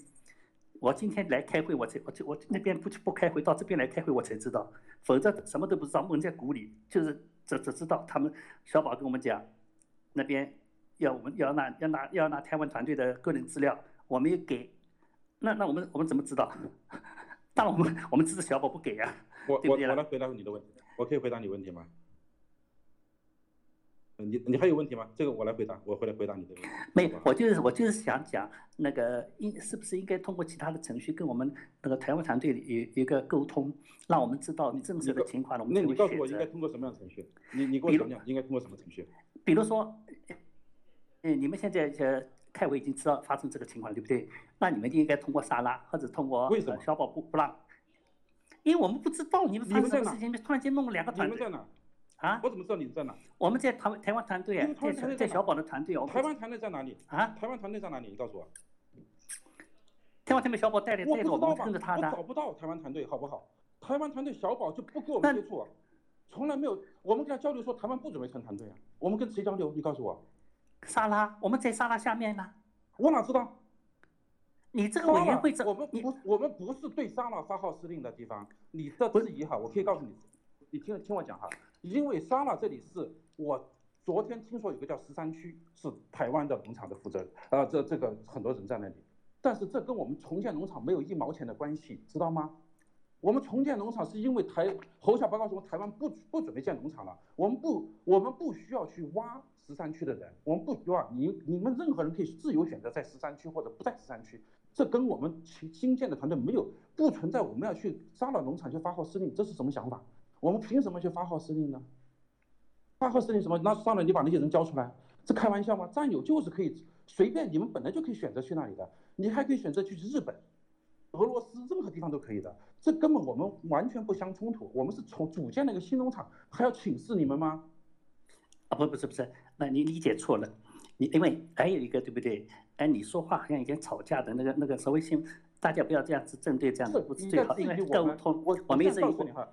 我今天来开会，我才我就我那边不去不开会，到这边来开会，我才知道，否则什么都不知道，蒙在鼓里，就是只只知道他们小宝跟我们讲，那边要我们要拿要拿要拿台湾团队的个人资料，我没有给，那那我们我们怎么知道？当然我们我们支持小宝不给呀。我我我来回答你的问题，我可以回答你问题吗？你你还有问题吗？这个我来回答，我回来回答你的问题。没，我就是我就是想讲那个应是不是应该通过其他的程序跟我们那个台湾团队有一个沟通，让我们知道你真实的情况，了那你告。诉我应该通过什么样的程序？你你给我讲讲应该通过什么程序？比如说，嗯，你们现在呃开会已经知道发生这个情况，对不对？那你们就应该通过沙拉或者通过为什么呃消保部不让，因为我们不知道你们发生什么事情，突然间弄了两个团队你们在哪？啊。我怎么知道你在哪？我们在台湾台湾团队啊你们，台湾团队在哪在在小宝的团队哦，台湾团队在哪里？啊，台湾团队在哪里？你告诉我。台湾团队小宝带着我带着我们不知道吧？跟着他的我找，不到台湾团队，好不好？台湾团队小宝就不跟我们接触啊，从来没有。我们跟他交流说台湾不准备成团队啊，我们跟谁交流？你告诉我，沙拉，我们在沙拉下面呢。我哪知道？你这个委员会这我们不，我们不是对沙拉发号施令的地方。你的质疑哈，我可以告诉你，你听听我讲哈，因为沙拉这里是我昨天听说有个叫十三区是台湾的农场的负责人，呃，这这个很多人在那里，但是这跟我们重建农场没有一毛钱的关系，知道吗？我们重建农场是因为台侯小宝告诉我，台湾不不准备建农场了，我们不我们不需要去挖十三区的人，我们不需要你你们任何人可以自由选择在十三区或者不在十三区，这跟我们新新建的团队没有不存在我们要去杀了农场去发号施令，这是什么想法？我们凭什么去发号施令呢？发号施令什么？那上来，你把那些人交出来，这开玩笑吗？战友就是可以随便，你们本来就可以选择去那里的，你还可以选择去日本、俄罗斯，任何地方都可以的，这根本我们完全不相冲突。我们是从组建了一个新农场，还要请示你们吗？啊不不是不是，那你理解错了，你因为还有一个对不对？哎，你说话好像有点吵架的那个那个所谓性，大家不要这样子针对这样子，不是最好，因为我通，我我没有质疑这样告诉你哈，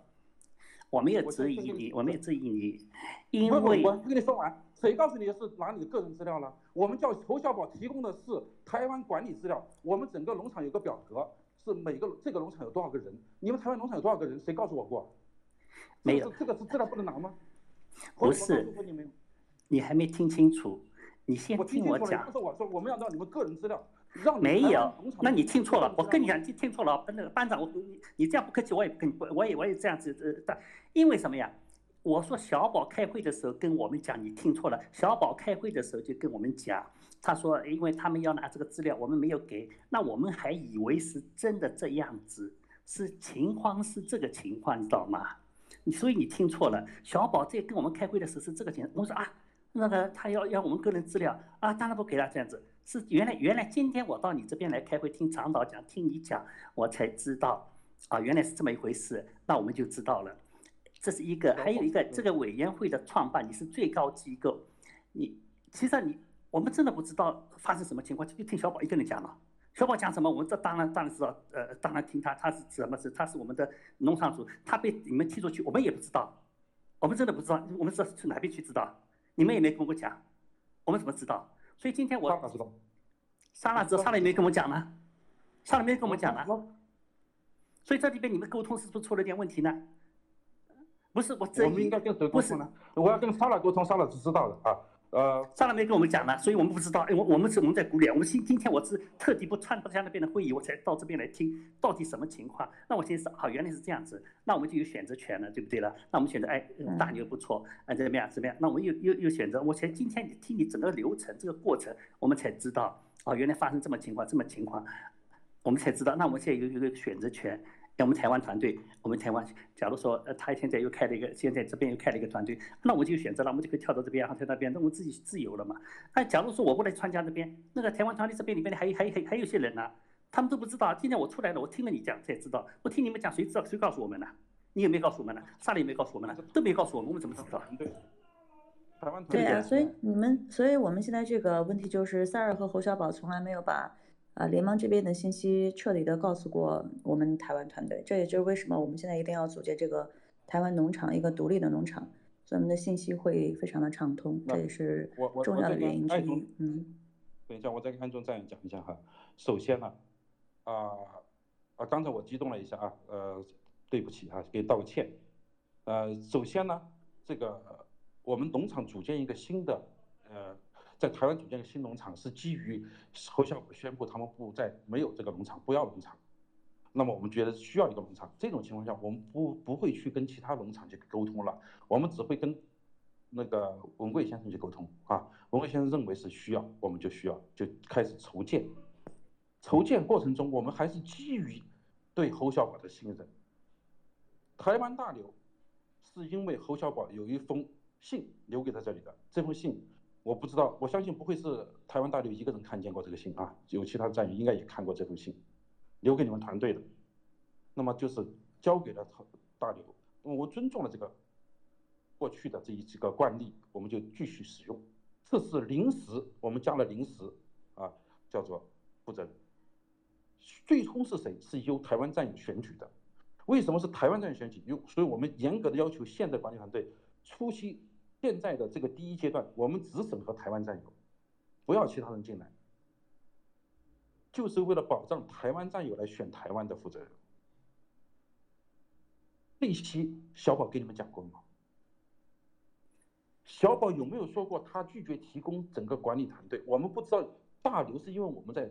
我没有质疑你，我没有质疑你，因为我我跟你说完，谁告诉你的是拿你的个人资料了？我们叫侯小宝提供的是台湾管理资料，我们整个农场有个表格，是每个这个农场有多少个人，你们台湾农场有多少个人？谁告诉我过？没有这个是这个资料不能拿吗？不是你还没听清楚，你先我听我讲不。是我说我们要让你们个人资料，让没有那你听错了。我跟你讲，讲，听听错了。那个班长，我你你这样不客气，我也不跟你，我也我也这样子呃，但因为什么呀？我说小宝开会的时候跟我们讲，你听错了。小宝开会的时候就跟我们讲，他说因为他们要拿这个资料，我们没有给，那我们还以为是真的这样子，是情况是这个情况，你知道吗？你所以你听错了。小宝在跟我们开会的时候是这个情况，我说啊，那个他要要我们个人资料啊，当然不给他这样子。是原来原来今天我到你这边来开会，听长导讲，听你讲，我才知道啊，原来是这么一回事。那我们就知道了。这是一个，还有一个这个委员会的创办，你是最高机构，你其实你我们真的不知道发生什么情况，就听小宝一个人讲了。小宝讲什么，我们这当然当然知道，呃，当然听他，他是什么是他是我们的农场主，他被你们踢出去，我们也不知道，我们真的不知道，我们是去哪边去知道？你们也没跟我讲，我们怎么知道？所以今天我莎拉知道？沙拉知道，沙拉也没跟我讲呢，沙拉没跟我们讲呢，所以这里边你们沟通是不是出了点问题呢？不是我质我们应，该跟谁沟通呢？我要跟沙拉沟通，沙拉是知道的啊。呃，上来没跟我们讲呢，所以我们不知道。哎，我我们是我们在鼓励，我们今今天我是特地不参加那边的会议，我才到这边来听到底什么情况。那我先是好，原来是这样子，那我们就有选择权了，对不对了？那我们选择，哎，呃大牛不错，啊怎么样怎么样？那我们又又又选择，我才今天听你整个流程这个过程，我们才知道，哦，原来发生这么情况，这么情况，我们才知道。那我们现在有有一个选择权。像我们台湾团队，我们台湾，假如说，呃，他现在又开了一个，现在这边又开了一个团队，那我们就选择了，我们就可以跳到这边，然后在那边，那我们自己自由了嘛。那假如说我不来参加这边，那个台湾团队这边里面的还有还有还有还有些人呢、他们都不知道。今天我出来了，我听了你讲才知道，我听你们讲，谁知道谁告诉我们呢？你有没有告诉我们呢？萨里有没有告诉我们呢？都没告诉我们，我们怎么知道？对，台湾团队对啊，所以你们，所以我们现在这个问题就是，塞尔和侯小宝从来没有把啊联邦这边的信息彻底的告诉过我们台湾团队，这也就是为什么我们现在一定要组建这个台湾农场，一个独立的农场，所以我们的信息会非常的畅通，这也是重要的原因之一。嗯，等一下，我再跟安总再讲一下哈。首先呢，啊啊，刚才我激动了一下啊，呃，对不起啊，给道个歉。呃，首先呢，这个我们农场组建一个新的，呃，在台湾组建一个新农场是基于侯小宝宣布他们不再没有这个农场，不要农场。那么我们觉得需要一个农场，这种情况下，我们不不会去跟其他农场去沟通了，我们只会跟那个文贵先生去沟通啊。文贵先生认为是需要，我们就需要，就开始筹建。筹建过程中，我们还是基于对侯小宝的信任。台湾大流是因为侯小宝有一封信留给在这里的，这封信我不知道，我相信不会是台湾大刘一个人看见过这个信啊，有其他战友应该也看过这封信，留给你们团队的。那么就是交给了大刘，那么，我尊重了这个过去的这一几个惯例，我们就继续使用。这是临时，我们加了临时啊，叫做负责人。最终是谁？是由台湾战友选举的。为什么是台湾战友选举？有，所以我们严格的要求现在管理团队初期现在的这个第一阶段，我们只审核台湾战友，不要其他人进来，就是为了保障台湾战友来选台湾的负责人。这一期小宝给你们讲过吗？小宝有没有说过他拒绝提供整个管理团队？我们不知道大刘是因为我们在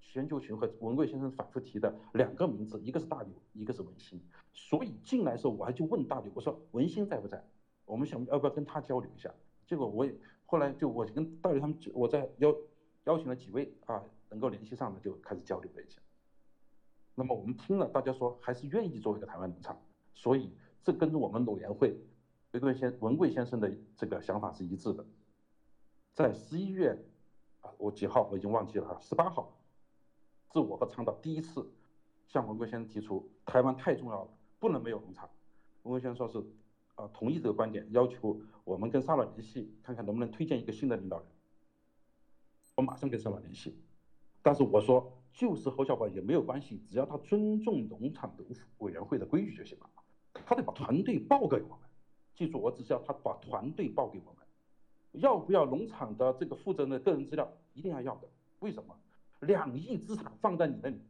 全球群和文贵先生反复提的两个名字，一个是大刘，一个是文心，所以进来的时候我还就问大刘，我说文心在不在？我们想要不要跟他交流一下？结果我也后来就我跟大刘他们，我在邀邀请了几位啊，能够联系上的就开始交流了一下。那么我们听了大家说还是愿意做一个台湾农场。所以这跟我们委员会文贵先文贵先生的这个想法是一致的。在十一月啊，我几号我已经忘记了啊，十八号，是我和倡导第一次向文贵先生提出，台湾太重要了，不能没有农场。文贵先生说是啊，同意这个观点，要求我们跟沙老联系，看看能不能推荐一个新的领导人。我马上跟沙老联系，但是我说就是侯小宝也没有关系，只要他尊重农场的委员会的规矩就行了。他得把团队报给我们，记住，我只是要他把团队报给我们。要不要农场的这个负责人的个人资料？一定要要的。为什么？两亿资产放在你那里，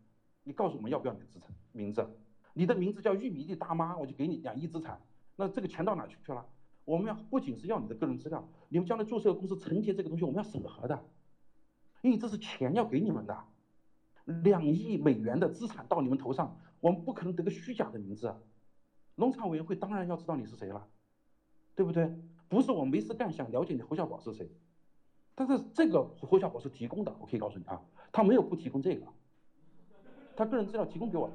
你告诉我们要不要你的资产名字？你的名字叫玉米地大妈，我就给你两亿资产。那这个钱到哪去去了？我们要不仅是要你的个人资料，你们将来注册公司承接这个东西，我们要审核的，因为这是钱要给你们的。两亿美元的资产到你们头上，我们不可能得个虚假的名字。农场委员会当然要知道你是谁了，对不对？不是我没事干想了解你侯小宝是谁，但是这个侯小宝是提供的，我可以告诉你啊，他没有不提供这个，他个人资料提供给我了，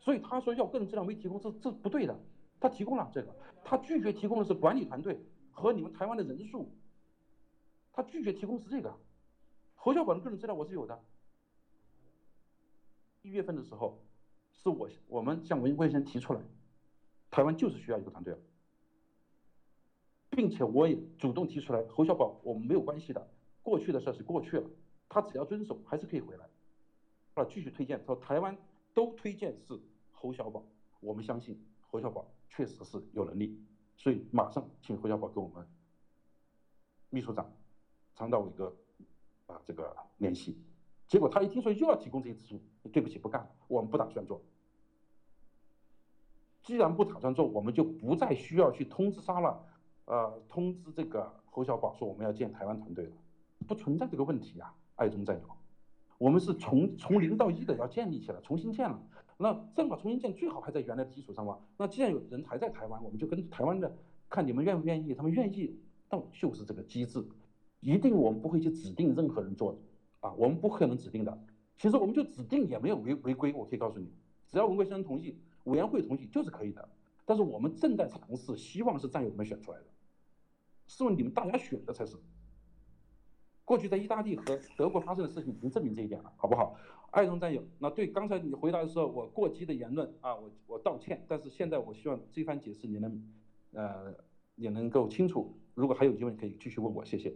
所以他说要个人资料没提供，这这不对的，他提供了这个，他拒绝提供的是管理团队和你们台湾的人数，他拒绝提供是这个，侯小宝的个人资料我是有的，一月份的时候。是我我们向文贵先生提出来，台湾就是需要一个团队，并且我也主动提出来，侯小宝我们没有关系的，过去的事是过去了，他只要遵守还是可以回来，啊继续推荐，说台湾都推荐是侯小宝，我们相信侯小宝确实是有能力，所以马上请侯小宝跟我们秘书长常道伟哥啊这个联系。结果他一听说又要提供这些资讯，对不起，不干了，我们不打算做。既然不打算做，我们就不再需要去通知沙了，呃，通知这个侯小宝说我们要建台湾团队了，不存在这个问题啊，爱中战友，我们是从从零到一的要建立起来，重新建了。那正好重新建，最好还在原来的基础上嘛。那既然有人还在台湾，我们就跟台湾的看你们愿不愿意，他们愿意，那就是这个机制，一定我们不会去指定任何人做。啊，我们不可能指定的。其实我们就指定也没有违违规，我可以告诉你，只要文贵先生同意，委员会同意就是可以的。但是我们正在尝试，希望是战友们选出来的。试问你们大家选的才是。过去在意大利和德国发生的事情已经证明这一点了，好不好？爱中战友，那对刚才你回答的时候我过激的言论啊，我我道歉。但是现在我希望这番解释你能，呃，也能够清楚。如果还有疑问可以继续问我，谢谢。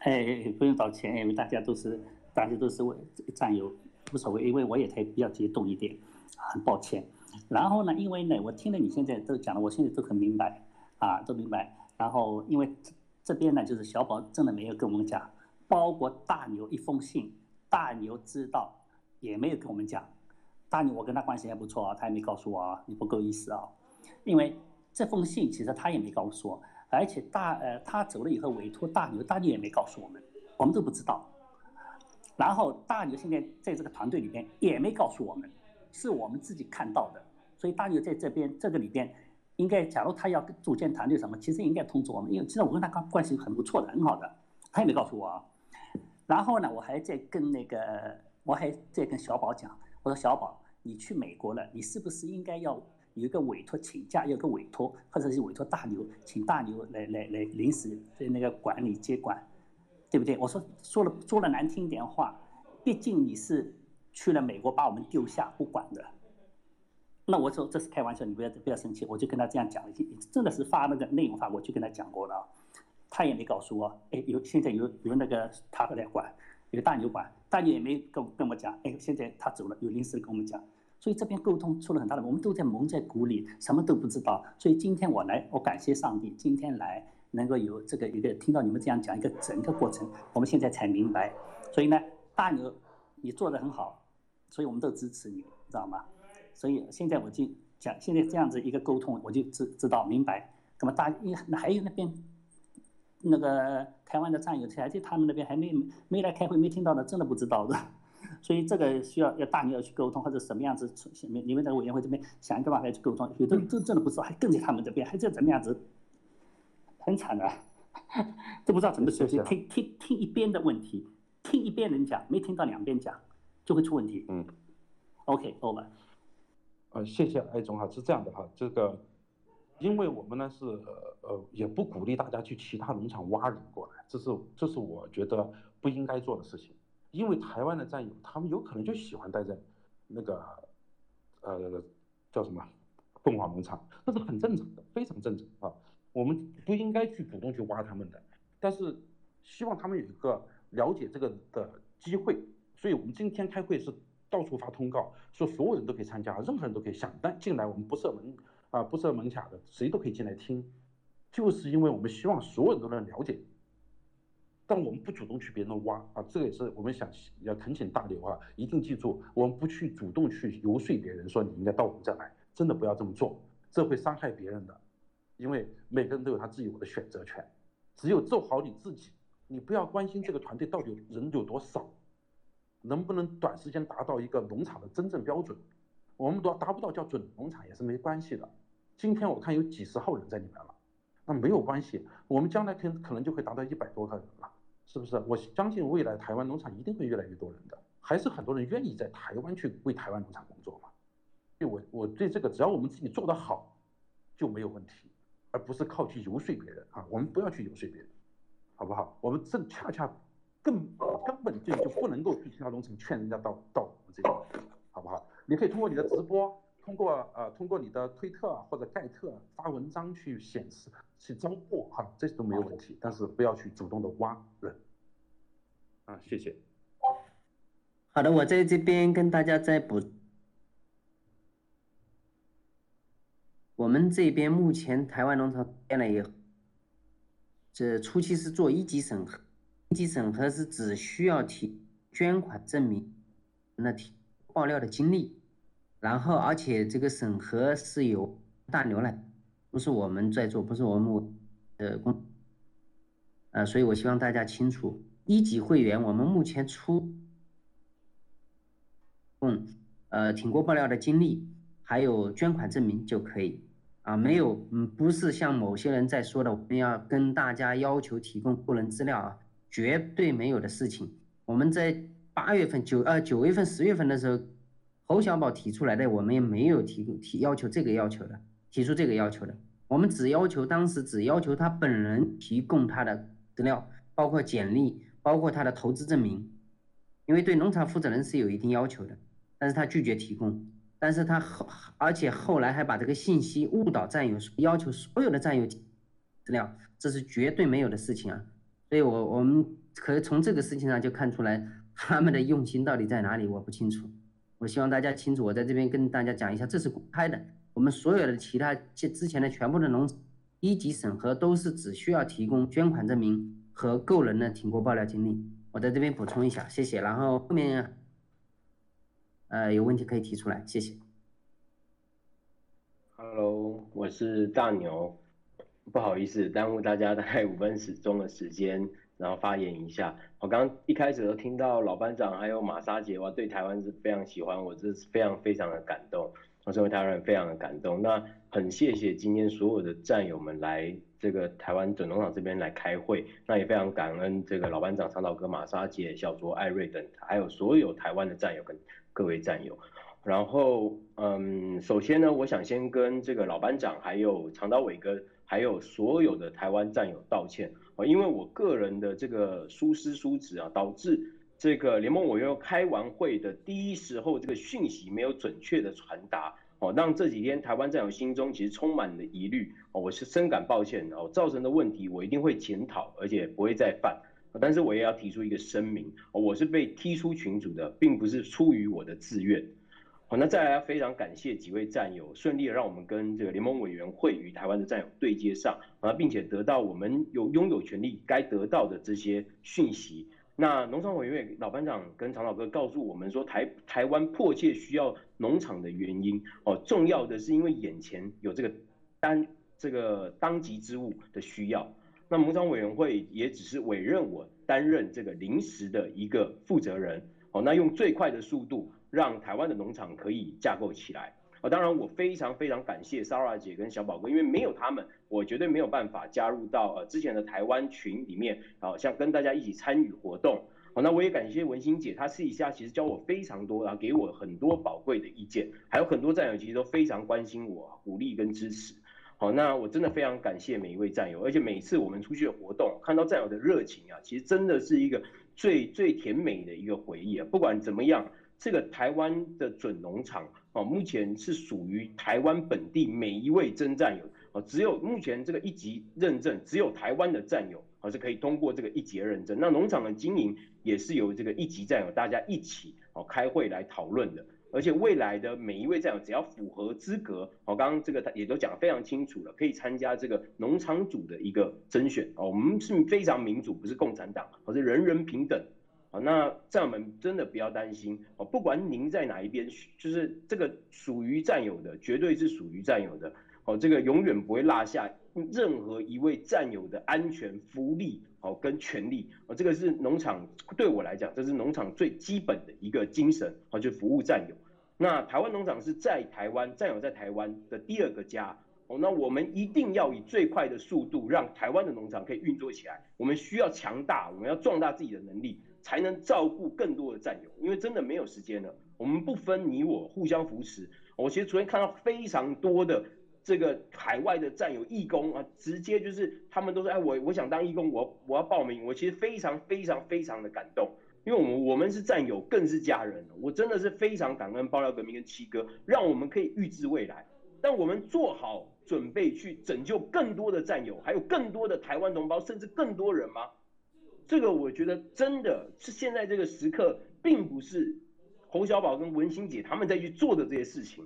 哎，不用道歉，因为大家都是大家都是为战友，无所谓，因为我也才比较激动一点，很抱歉。然后呢，因为呢，我听了你现在都讲了，我现在都很明白，啊，都明白。然后因为这边呢，就是小宝真的没有跟我们讲，包括大牛一封信，大牛知道也没有跟我们讲。大牛我跟他关系还不错啊，他也没告诉我啊，你不够意思啊。因为这封信其实他也没告诉我。而且大呃，他走了以后委托大牛，大牛也没告诉我们，我们都不知道。然后大牛现在在这个团队里边也没告诉我们，是我们自己看到的。所以大牛在这边这个里边应该假如他要组建团队什么，其实应该通知我们，因为其实我跟他关关系很不错的，很好的，他也没告诉我啊。然后呢，我还在跟那个，我还在跟小宝讲，我说小宝，你去美国了，你是不是应该要有一个委托请假，有个委托，或者是委托大牛，请大牛来来来临时在那个管理接管，对不对？我说说了说了难听点话，毕竟你是去了美国把我们丢下不管的。那我说这是开玩笑，你不要不要生气，我就跟他这样讲，真的是发那个内容发，我就跟他讲过了。他也没告诉我，哎，有现在有有那个他来管，有大牛管，大牛也没跟跟我讲，哎，现在他走了，有临时跟我们讲，所以这边沟通出了很大的，我们都在蒙在鼓里，什么都不知道。所以今天我来，我感谢上帝，今天来能够有这个一个听到你们这样讲一个整个过程，我们现在才明白。所以呢，大牛你做的很好，所以我们都支持你，知道吗？所以现在我就讲，现在这样子一个沟通，我就知知道明白。那么大，因为还有那边。那个台湾的战友，还在他们那边还没没来开会，没听到的，真的不知道的。所以这个需要要大牛要去沟通，或者什么样子？你你们在委员会这边想一个办法去沟通，有的真真的不知道，还跟在他们这边，还在怎么样子？很惨的，都不知道怎么学习。听听听一边的问题，听一边人讲，没听到两边讲，就会出问题。嗯。OK，over。呃，谢谢艾总哈，是这样的哈，这个。因为我们呢是呃也不鼓励大家去其他农场挖人过来，这是这是我觉得不应该做的事情。因为台湾的战友他们有可能就喜欢待在那个呃叫什么凤凰农场，那是很正常的，非常正常啊。我们不应该去主动去挖他们的，但是希望他们有一个了解这个的机会。所以我们今天开会是到处发通告，说所有人都可以参加，任何人都可以想但进来，我们不设门。啊，不设门卡的，谁都可以进来听，就是因为我们希望所有人都能了解，但我们不主动去别人挖啊，这个也是我们想要恳请大刘啊，一定记住，我们不去主动去游说别人说你应该到我们这来，真的不要这么做，这会伤害别人的，因为每个人都有他自由的选择权，只有做好你自己，你不要关心这个团队到底人有多少，能不能短时间达到一个农场的真正标准，我们都达不到叫准农场也是没关系的。今天我看有几十号人在里面了，那没有关系，我们将来可可能就会达到一百多个人了，是不是？我相信未来台湾农场一定会越来越多人的，还是很多人愿意在台湾去为台湾农场工作嘛？因为我我对这个，只要我们自己做得好，就没有问题，而不是靠去游说别人啊，我们不要去游说别人，好不好？我们正恰恰更根本就就不能够去其他农场劝人家到到我们这边，好不好？你可以通过你的直播。通过呃，通过你的推特或者盖特发文章去显示、去招募哈，这些都没有问题。但是不要去主动的挖人。啊，谢谢。好的，我在这边跟大家再补，我们这边目前台湾农场建了以后，这初期是做一级审核，一级审核是只需要提捐款证明，那提爆料的经历。然后，而且这个审核是由大牛来，不是我们在做，不是我们的工，呃，所以我希望大家清楚，一级会员我们目前出，嗯，呃，挺过爆料的经历，还有捐款证明就可以，啊，没有，嗯，不是像某些人在说的，我们要跟大家要求提供个人资料啊，绝对没有的事情。我们在八月份、九呃九月份、十月份的时候。侯小宝提出来的，我们也没有提提要求这个要求的，提出这个要求的，我们只要求当时只要求他本人提供他的资料，包括简历，包括他的投资证明，因为对农场负责人是有一定要求的，但是他拒绝提供，但是他后而且后来还把这个信息误导战友，要求所有的战友资料，这是绝对没有的事情啊，所以我我们可以从这个事情上就看出来他们的用心到底在哪里，我不清楚。我希望大家清楚，我在这边跟大家讲一下，这是公开的。我们所有的其他之之前的全部的农一级审核都是只需要提供捐款证明和个人的挺过爆料经历。我在这边补充一下，谢谢。然后后面呃有问题可以提出来，谢谢。Hello，我是大牛，不好意思耽误大家大概五分钟的时间。然后发言一下，我刚刚一开始都听到老班长还有马莎姐，哇，对台湾是非常喜欢，我这是非常非常的感动，我身为台湾人非常的感动。那很谢谢今天所有的战友们来这个台湾准农场这边来开会，那也非常感恩这个老班长长岛哥、马莎姐、小卓、艾瑞等，还有所有台湾的战友跟各位战友。然后，嗯，首先呢，我想先跟这个老班长、还有长岛伟哥，还有所有的台湾战友道歉啊，因为我个人的这个疏失疏职啊，导致这个联盟委员开完会的第一时候，这个讯息没有准确的传达。哦，让这几天台湾战友心中其实充满了疑虑，我是深感抱歉哦，造成的问题我一定会检讨，而且不会再犯。但是我也要提出一个声明，我是被踢出群组的，并不是出于我的自愿。那再来非常感谢几位战友顺利的让我们跟这个联盟委员会与台湾的战友对接上啊，并且得到我们有拥有权利该得到的这些讯息。那农场委员会老班长跟常老哥告诉我们说，台台湾迫切需要农场的原因哦，重要的是因为眼前有这个当这个当即之务的需要。那农场委员会也只是委任我担任这个临时的一个负责人哦，那用最快的速度让台湾的农场可以架构起来。啊，当然我非常非常感谢 s a r a 姐跟小宝哥，因为没有他们，我绝对没有办法加入到呃之前的台湾群里面，啊，像跟大家一起参与活动。好，那我也感谢文心姐，她私底下其实教我非常多，然后给我很多宝贵的意见，还有很多战友其实都非常关心我，鼓励跟支持。好，那我真的非常感谢每一位战友，而且每次我们出去的活动，看到战友的热情啊，其实真的是一个最最甜美的一个回忆啊。不管怎么样，这个台湾的准农场。哦，目前是属于台湾本地每一位真战友哦，只有目前这个一级认证，只有台湾的战友哦是可以通过这个一级认证。那农场的经营也是由这个一级战友大家一起哦开会来讨论的，而且未来的每一位战友只要符合资格，哦，刚刚这个他也都讲得非常清楚了，可以参加这个农场主的一个甄选哦，我们是非常民主，不是共产党，而是人人平等。好，那战友们真的不要担心哦，不管您在哪一边，就是这个属于战友的，绝对是属于战友的。哦，这个永远不会落下任何一位战友的安全、福利哦跟权利。哦，这个是农场对我来讲，这是农场最基本的一个精神。哦，就服务战友。那台湾农场是在台湾，战友在台湾的第二个家。哦，那我们一定要以最快的速度，让台湾的农场可以运作起来。我们需要强大，我们要壮大自己的能力。才能照顾更多的战友，因为真的没有时间了。我们不分你我，互相扶持。我其实昨天看到非常多的这个海外的战友义工啊，直接就是他们都说，哎，我我想当义工，我我要报名。我其实非常非常非常的感动，因为我们我们是战友，更是家人。我真的是非常感恩爆料革命跟七哥，让我们可以预知未来。但我们做好准备去拯救更多的战友，还有更多的台湾同胞，甚至更多人吗？这个我觉得真的是现在这个时刻，并不是侯小宝跟文心姐他们在去做的这些事情。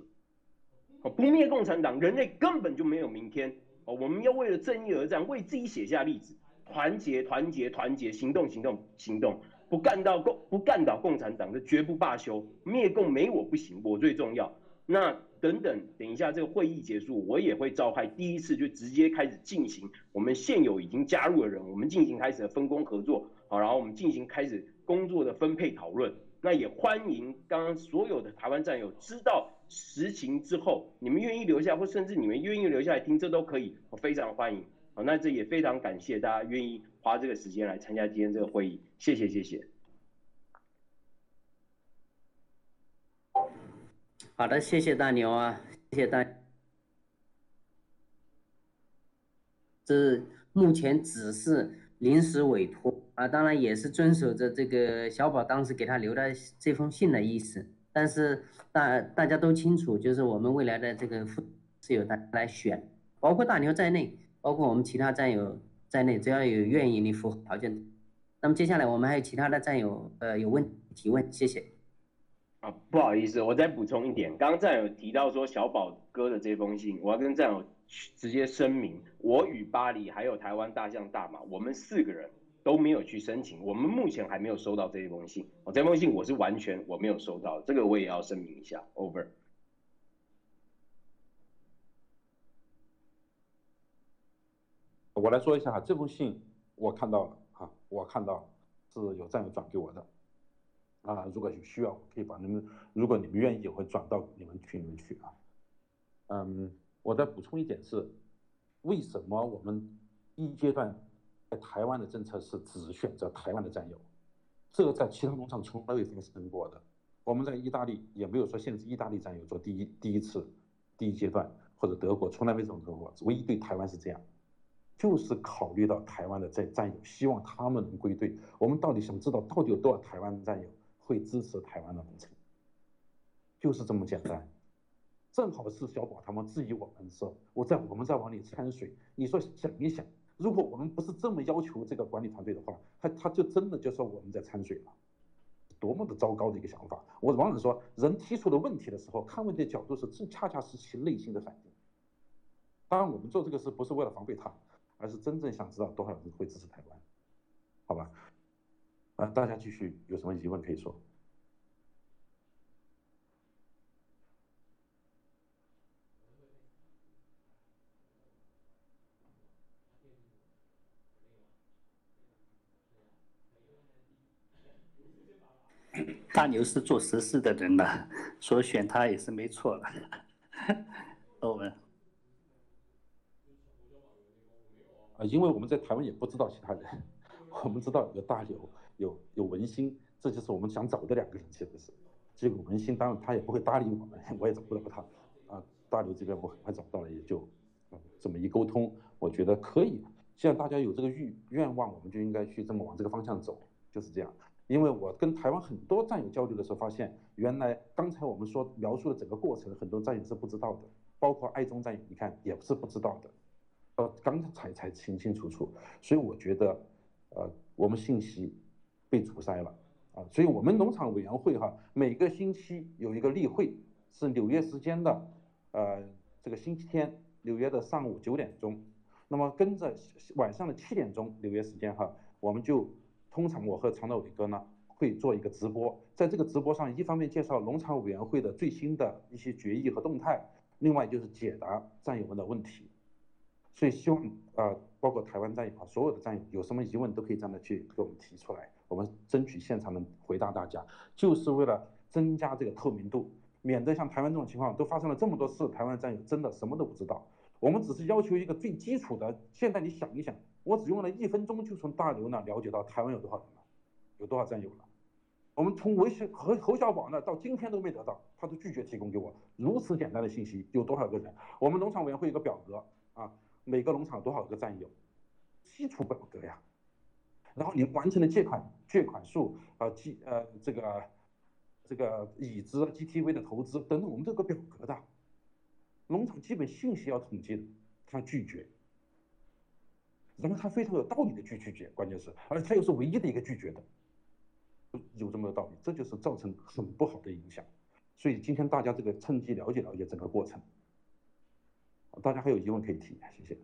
哦，不灭共产党，人类根本就没有明天。哦，我们要为了正义而战，为自己写下例子，团结，团结，团结，行动，行动，行动，不干到共，不干倒共产党，的绝不罢休。灭共没我不行，我最重要。那等等，等一下这个会议结束，我也会召开第一次，就直接开始进行我们现有已经加入的人，我们进行开始的分工合作，好，然后我们进行开始工作的分配讨论。那也欢迎刚刚所有的台湾战友知道实情之后，你们愿意留下，或甚至你们愿意留下来听，这都可以，我非常欢迎。好，那这也非常感谢大家愿意花这个时间来参加今天这个会议，谢谢谢谢。好的，谢谢大牛啊，谢谢大。这目前只是临时委托啊，当然也是遵守着这个小宝当时给他留的这封信的意思。但是大大家都清楚，就是我们未来的这个是由他来选，包括大牛在内，包括我们其他战友在内，只要有愿意你符合条件。那么接下来我们还有其他的战友呃有问提问，谢谢。啊，不好意思，我再补充一点，刚刚战友提到说小宝哥的这封信，我要跟战友直接声明，我与巴黎还有台湾大象大马，我们四个人都没有去申请，我们目前还没有收到这一封信，哦，这封信我是完全我没有收到，这个我也要声明一下，over。我来说一下哈，这封信我看到了啊，我看到是有战友转给我的。啊，如果有需要，可以把你们，如果你们愿意，我会转到你们群里面去啊。嗯，我。再补充一点是，为什么我们一阶段在台湾的政策是只选择台湾的占有？这个在其他农场从来没有发生过的。我们在意大利也没有说限制意大利占有做第一第一次第一阶段，或者德国从来没这么做过，唯一对台湾是这样，就是考虑到台湾的在占有，希望他们能归队。我们到底想知道到底有多少台湾占有会支持台湾的农场，就是这么简单。正好是小宝他们质疑我们说，我在我们在往里掺水。你说想一想，如果我们不是这么要求这个管理团队的话，他他就真的就说我们在掺水了，多么的糟糕的一个想法。我往往说，人提出的问题的时候，看问题的角度是正恰恰是其内心的反应。当然，我们做这个事不是为了防备他，而是真正想知道多少人会支持台湾，好吧？啊，大家继续有什么疑问可以说。大牛是做实事的人了，所以选他也是没错了。欧文，啊，因为我们在台湾也不知道其他人，我们知道有大牛，有有文心，这就是我们想找的两个人，其实是。结果文心当然他也不会搭理我们，我也找不到他。啊，大刘这边我很快找到了，也就这么一沟通，我觉得可以。既然大家有这个欲愿望，我们就应该去这么往这个方向走，就是这样。因为我跟台湾很多战友交流的时候，发现原来刚才我们说描述的整个过程，很多战友是不知道的，包括爱中战友，你看也是不知道的，呃，刚才才清清楚楚。所以我觉得，呃，我们信息被阻塞了啊。所以我们农场委员会哈，每个星期有一个例会，是纽约时间的，呃，这个星期天纽约的上午九点钟，那么跟着晚上的七点钟纽约时间哈，我们就。通常我和常道伟哥呢会做一个直播，在这个直播上，一方面介绍农场委员会的最新的一些决议和动态，另外就是解答战友们的问题。所以希望啊，包括台湾战友啊，所有的战友有什么疑问都可以这样的去给我们提出来，我们争取现场能回答大家，就是为了增加这个透明度，免得像台湾这种情况都发生了这么多事，台湾战友真的什么都不知道。我们只是要求一个最基础的，现在你想一想。我只用了一分钟就从大刘那了解到台湾有多少人了，有多少战友了。我们从维修和侯小宝那到今天都没得到，他都拒绝提供给我如此简单的信息，有多少个人？我们农场委员会有个表格啊，每个农场多少个战友，基础表格呀。然后你完成的借款借款数啊，基呃这个这个已知 GTV 的投资等等，我们都有个表格的。农场基本信息要统计的，他拒绝。然后他非常有道理的去拒绝，关键是，而且他又是唯一的一个拒绝的，有这么个道理，这就是造成很不好的影响。所以今天大家这个趁机了解了解整个过程，大家还有疑问可以提，谢谢。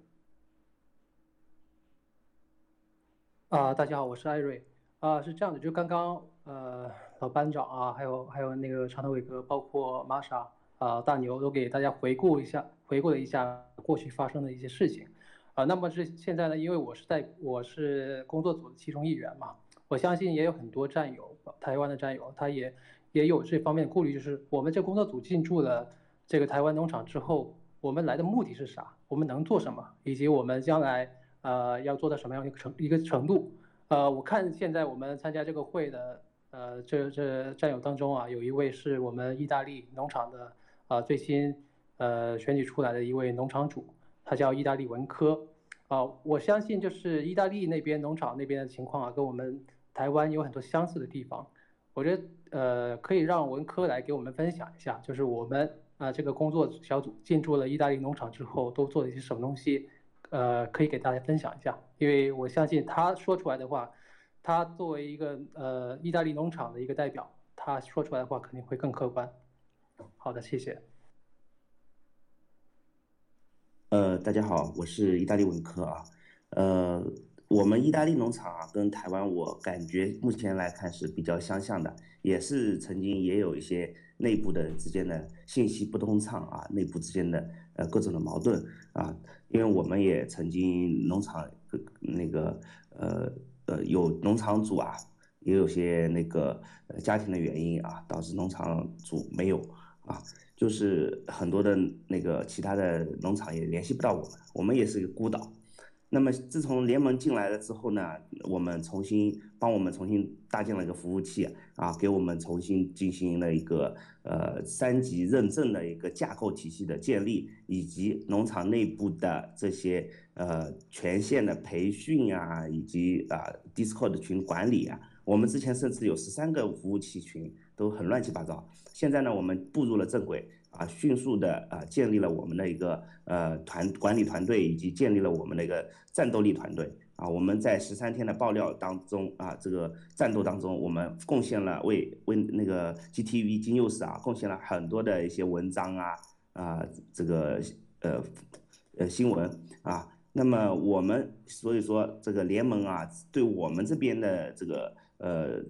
啊，大家好，我是艾瑞。啊，是这样的，就刚刚呃老班长啊，还有还有那个长头伟哥，包括玛莎啊大牛都给大家回顾一下，回顾了一下过去发生的一些事情。啊，那么是现在呢？因为我是在我是工作组的其中一员嘛，我相信也有很多战友，台湾的战友，他也也有这方面的顾虑，就是我们这工作组进驻了这个台湾农场之后，我们来的目的是啥？我们能做什么？以及我们将来呃要做到什么样一个程一个程度？呃，我看现在我们参加这个会的呃这这战友当中啊，有一位是我们意大利农场的啊最新呃选举出来的一位农场主。他叫意大利文科，啊，我相信就是意大利那边农场那边的情况啊，跟我们台湾有很多相似的地方。我觉得呃，可以让文科来给我们分享一下，就是我们啊这个工作小组进驻了意大利农场之后都做了一些什么东西，呃，可以给大家分享一下。因为我相信他说出来的话，他作为一个呃意大利农场的一个代表，他说出来的话肯定会更客观。好的，谢谢。呃，大家好，我是意大利文科啊。呃，我们意大利农场啊，跟台湾我感觉目前来看是比较相像的，也是曾经也有一些内部的之间的信息不通畅啊，内部之间的呃各种的矛盾啊。因为我们也曾经农场那个呃呃有农场主啊，也有些那个家庭的原因啊，导致农场主没有啊。就是很多的那个其他的农场也联系不到我们，我们也是一个孤岛。那么自从联盟进来了之后呢，我们重新帮我们重新搭建了一个服务器啊，给我们重新进行了一个呃三级认证的一个架构体系的建立，以及农场内部的这些呃权限的培训啊，以及啊 Discord 群管理啊。我们之前甚至有十三个服务器群，都很乱七八糟。现在呢，我们步入了正轨。啊，迅速的啊，建立了我们的一个呃团管理团队，以及建立了我们的一个战斗力团队啊。我们在十三天的爆料当中啊，这个战斗当中，我们贡献了为为那个 GTV 金 news 啊，贡献了很多的一些文章啊啊，这个呃呃新闻啊。那么我们所以说这个联盟啊，对我们这边的这个呃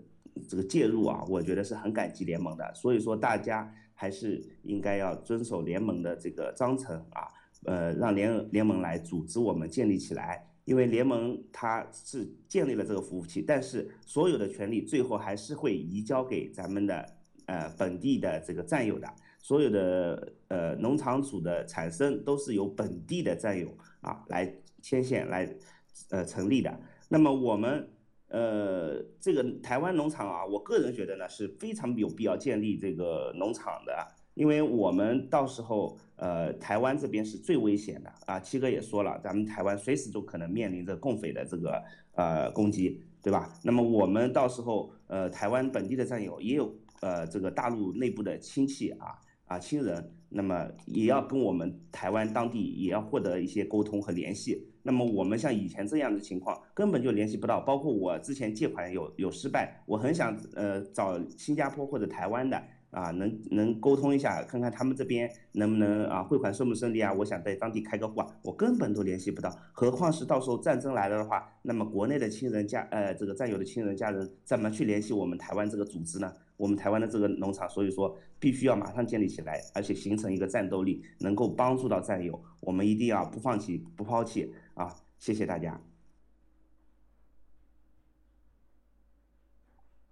这个介入啊，我觉得是很感激联盟的。所以说大家。还是应该要遵守联盟的这个章程啊，呃，让联联盟来组织我们建立起来，因为联盟它是建立了这个服务器，但是所有的权利最后还是会移交给咱们的呃本地的这个战友的，所有的呃农场主的产生都是由本地的战友啊来牵线来呃成立的，那么我们。呃，这个台湾农场啊，我个人觉得呢是非常有必要建立这个农场的，因为我们到时候呃台湾这边是最危险的啊。七哥也说了，咱们台湾随时都可能面临着共匪的这个呃攻击，对吧？那么我们到时候呃台湾本地的战友也有呃这个大陆内部的亲戚啊啊亲人，那么也要跟我们台湾当地也要获得一些沟通和联系。那么我们像以前这样的情况根本就联系不到，包括我之前借款有有失败，我很想呃找新加坡或者台湾的啊能能沟通一下，看看他们这边能不能啊汇款顺不顺利啊？我想在当地开个户啊，我根本都联系不到，何况是到时候战争来了的话，那么国内的亲人家呃这个战友的亲人家人怎么去联系我们台湾这个组织呢？我们台湾的这个农场，所以说必须要马上建立起来，而且形成一个战斗力，能够帮助到战友，我们一定要不放弃不抛弃。啊，谢谢大家。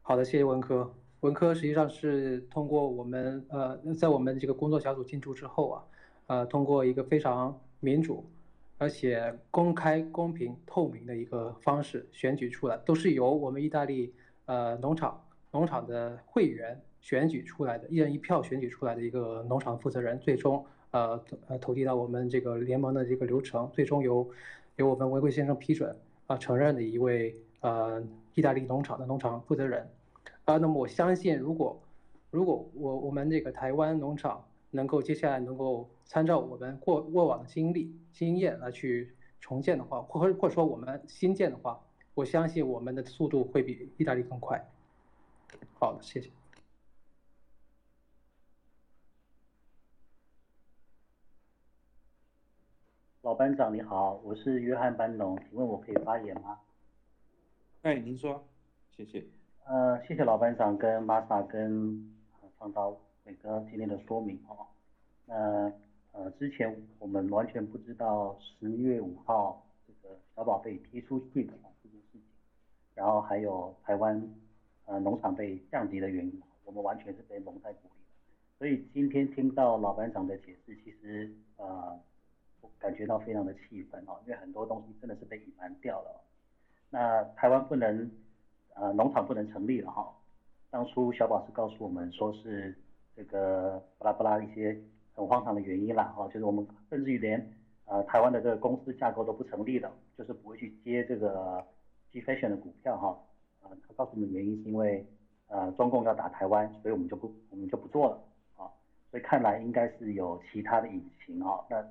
好的，谢谢文科。文科实际上是通过我们呃，在我们这个工作小组进驻之后啊，呃，通过一个非常民主，而且公开、公平、透明的一个方式选举出来，都是由我们意大利呃农场农场的会员选举出来的，一人一票选举出来的一个农场负责人，最终。呃呃，投递到我们这个联盟的这个流程，最终由由我们违规先生批准啊承认的一位呃意大利农场的农场负责人啊。那么我相信，如果如果我我们这个台湾农场能够接下来能够参照我们过过往的经历经验来去重建的话，或或者说我们新建的话，我相信我们的速度会比意大利更快。好的，谢谢。老班长你好，我是约翰班农，请问我可以发言吗？哎，您说，谢谢。呃，谢谢老班长跟玛莎跟创造伟哥今天的说明哦。那呃，之前我们完全不知道十月五号这个小宝贝踢出去的这件事情，然后还有台湾呃农场被降级的原因，我们完全是被蒙在鼓里。所以今天听到老班长的解释，其实呃我。感觉到非常的气愤哦，因为很多东西真的是被隐瞒掉了。那台湾不能，呃，农场不能成立了哈。当初小宝是告诉我们说是这个巴拉巴拉一些很荒唐的原因啦哈，就是我们甚至于连呃台湾的这个公司架构都不成立的，就是不会去接这个 G Fashion 的股票哈。呃，他告诉我们原因是因为呃中共要打台湾，所以我们就不我们就不做了啊。所以看来应该是有其他的隐情啊。那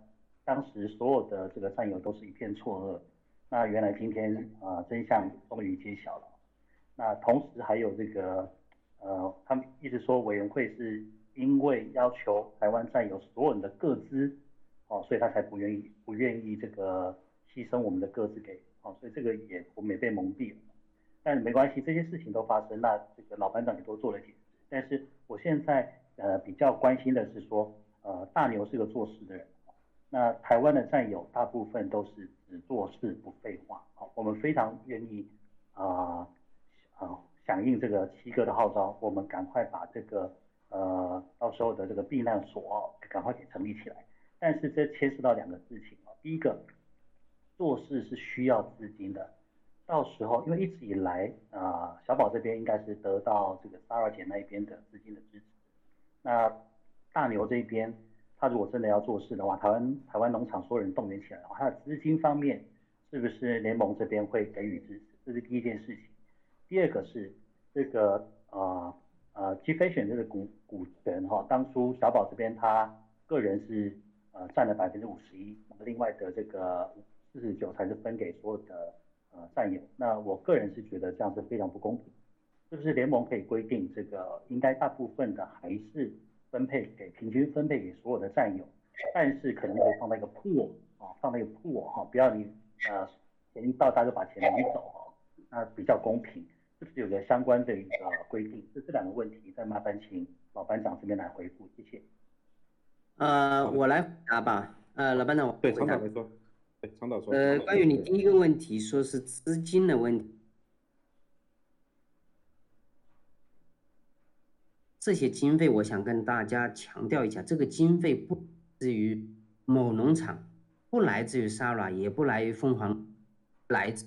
当时所有的这个战友都是一片错愕，那原来今天啊真相终于揭晓了。那同时还有这个呃，他们一直说委员会是因为要求台湾战友所有人的各资哦，所以他才不愿意不愿意这个牺牲我们的各自给哦，所以这个也我们也被蒙蔽了。但是没关系，这些事情都发生，那这个老班长也都做了解。但是我现在呃比较关心的是说，呃大牛是个做事的人。那台湾的战友大部分都是只做事不废话，好，我们非常愿意啊啊响应这个七哥的号召，我们赶快把这个呃，到时候的这个避难所赶快给成立起来。但是这牵涉到两个事情啊，第一个，做事是需要资金的，到时候因为一直以来啊，小宝这边应该是得到这个 s a r a 姐那一边的资金的支持，那大牛这边，他如果真的要做事的话，台湾台湾农场所有人动员起来的话，他的资金方面是不是联盟这边会给予支持？这是第一件事情。第二个是这个啊啊 G Fashion 这个股股权哈，当初小宝这边他个人是呃占了百分之五十一，那么另外的这个四十九才是分给所有的呃战友。那我个人是觉得这样是非常不公平，是不是联盟可以规定这个应该大部分的还是分配给平均分配给所有的战友，但是可能会放在一个 pool 啊，放在一个 pool 哈，不要你呃钱一到大家就把钱拿走啊，那比较公平。是不是有个相关的一个规定？这这两个问题，再麻烦请老班长这边来回复，谢谢。呃，我来回答吧。呃，老班长，我对，回答。常导来说，呃，关于你第一个问题，说是资金的问题，这些经费，我想跟大家强调一下，这个经费不来自于某农场，不来自于 Sara，也不来于凤凰，来自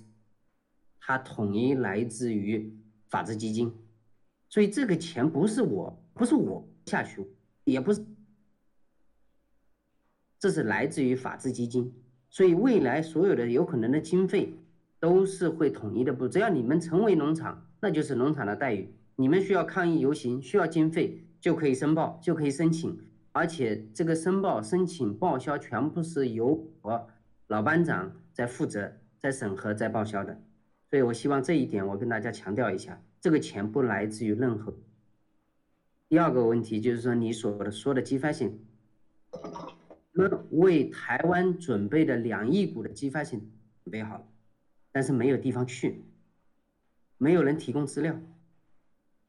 它统一来自于法治基金，所以这个钱不是我，不是我下去，也不是，这是来自于法治基金。所以未来所有的有可能的经费都是会统一的，不，只要你们成为农场，那就是农场的待遇。你们需要抗议游行，需要经费就可以申报，就可以申请，而且这个申报、申请、报销全部是由我老班长在负责、在审核、在报销的。所以我希望这一点我跟大家强调一下，这个钱不来自于任何。第二个问题就是说你所说的激发性。那为台湾准备的两亿股的激发性准备好了，但是没有地方去，没有人提供资料，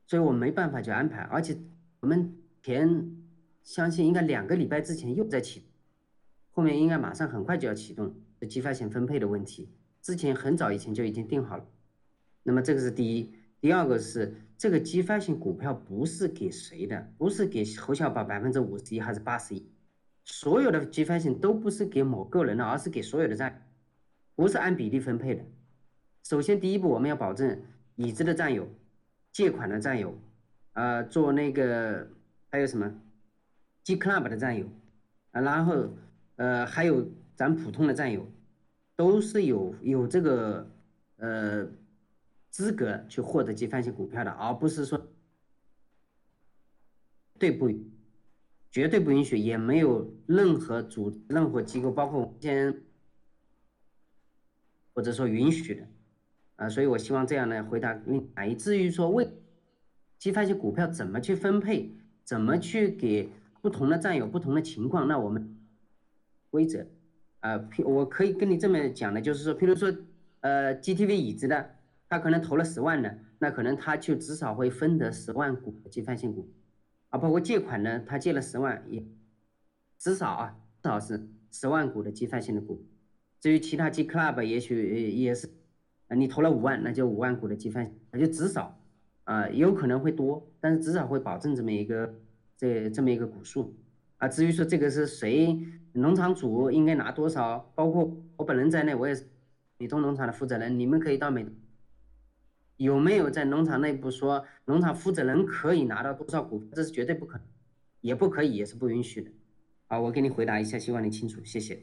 所以我没办法去安排。而且我们前相信应该两个礼拜之前又在启，后面应该马上很快就要启动的激发性分配的问题，之前很早以前就已经定好了。那么这个是第一，第二个是这个激发性股票不是给谁的，不是给侯小宝百分之五十一还是八十一。所有的积分性都不是给某个人的，而是给所有的战，不是按比例分配的。首先，第一步我们要保证已知的战友、借款的战友，呃，做那个还有什么，G Club 的战友，啊，然后呃还有咱普通的战友，都是有有这个呃资格去获得积分性股票的，而不是说对不。绝对不允许，也没有任何组、任何机构，包括我们先或者说允许的，啊，所以我希望这样来回答你。以至于说为激发性股票怎么去分配，怎么去给不同的战友不同的情况，那我们规则，啊，我可以跟你这么讲的，就是说，譬如说，呃，GTV 椅子的，他可能投了十万的，那可能他就至少会分得十万股激发性股。啊，包括借款呢，他借了十万，也至少啊，至少是十万股的计算性的股。至于其他 G Club，也许也是，你投了五万，那就五万股的计算，那就至少，啊，有可能会多，但是至少会保证这么一个这这么一个股数。啊，至于说这个是谁，农场主应该拿多少，包括我本人在内，我也是美东农场的负责人，你们可以到美。有没有在农场内部说农场负责人可以拿到多少股？这是绝对不可能，也不可以，也是不允许的。好，我给你回答一下，希望你清楚，谢谢。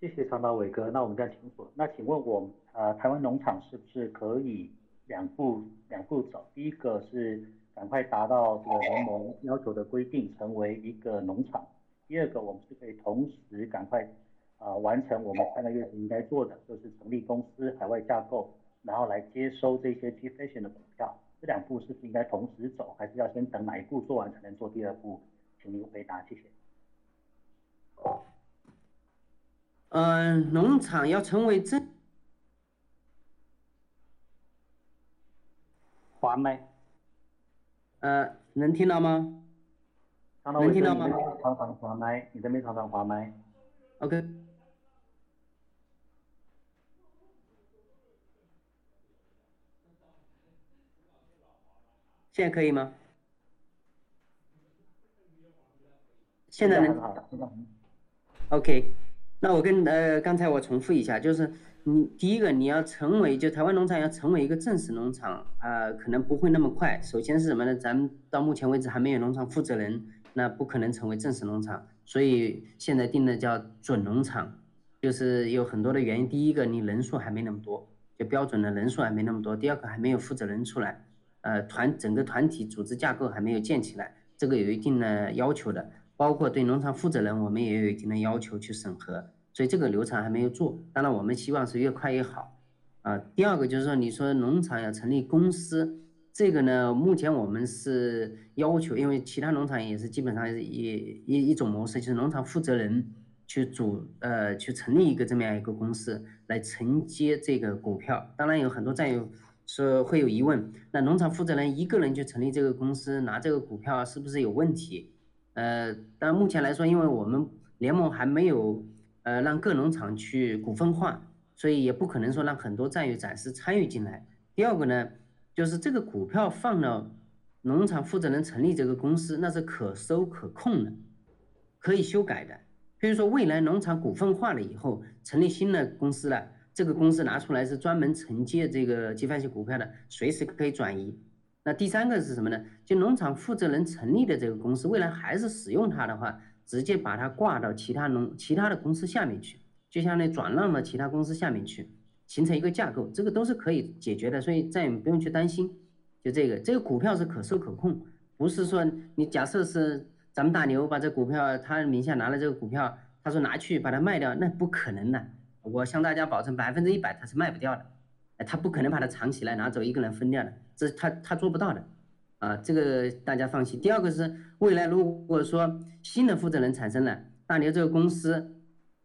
谢谢长岛伟哥，那我们再清楚。那请问我呃台湾农场是不是可以两步两步走？第一个是赶快达到这个联盟要求的规定，成为一个农场。第二个，我们是可以同时赶快啊完成我们三个月应该做的，就是成立公司、海外架构。然后来接收这些 G Fashion 的股票，这两步是不是应该同时走，还是要先等哪一步做完才能做第二步？请您回答，谢谢。嗯，农场要成为这。华麦。呃，能听到吗？能听到吗？常常滑麦，你这边常常滑麦。OK。现在可以吗？现在呢 ok 那我跟呃刚才我重复一下就是你第一个你要成为就台湾农场要成为一个正式农场啊可能不会那么快。首先是什么呢？咱们到目前为止还没有农场负责人那不可能成为正式农场所以现在定的叫准农场就是有很多的原因。第一个你人数还没那么多就标准的人数还没那么多。第二个还没有负责人出来呃，团整个团体组织架构还没有建起来，这个有一定的要求的。包括对农场负责人，我们也有一定的要求去审核，所以这个流程还没有做。当然，我们希望是越快越好。啊，第二个就是说，你说农场要成立公司，这个呢，目前我们是要求，因为其他农场也是基本上一一一种模式，就是农场负责人去组呃去成立一个这么样一个公司来承接这个股票。当然，有很多战友说会有疑问，那农场负责人一个人去成立这个公司拿这个股票是不是有问题？呃，但目前来说，因为我们联盟还没有呃让各农场去股份化，所以也不可能说让很多战友暂时参与进来。第二个呢，就是这个股票放到农场负责人成立这个公司，那是可收可控的，可以修改的。比如说未来农场股份化了以后，成立新的公司了，这个公司拿出来是专门承接这个集团性股票的，随时可以转移。那第三个是什么呢？就农场负责人成立的这个公司，未来还是使用它的话，直接把它挂到其他农其他的公司下面去，就相当于转让到其他公司下面去，形成一个架构，这个都是可以解决的，所以再也不用去担心。就这个，这个股票是可收可控，不是说你假设是咱们大牛把这股票他名下拿了这个股票，他说拿去把它卖掉，那不可能的。我向大家保证，百分之一百他是卖不掉的，他不可能把它藏起来拿走一个人分掉的，这是他他做不到的，啊，这个大家放心。第二个是未来如果说新的负责人产生了，大牛这个公司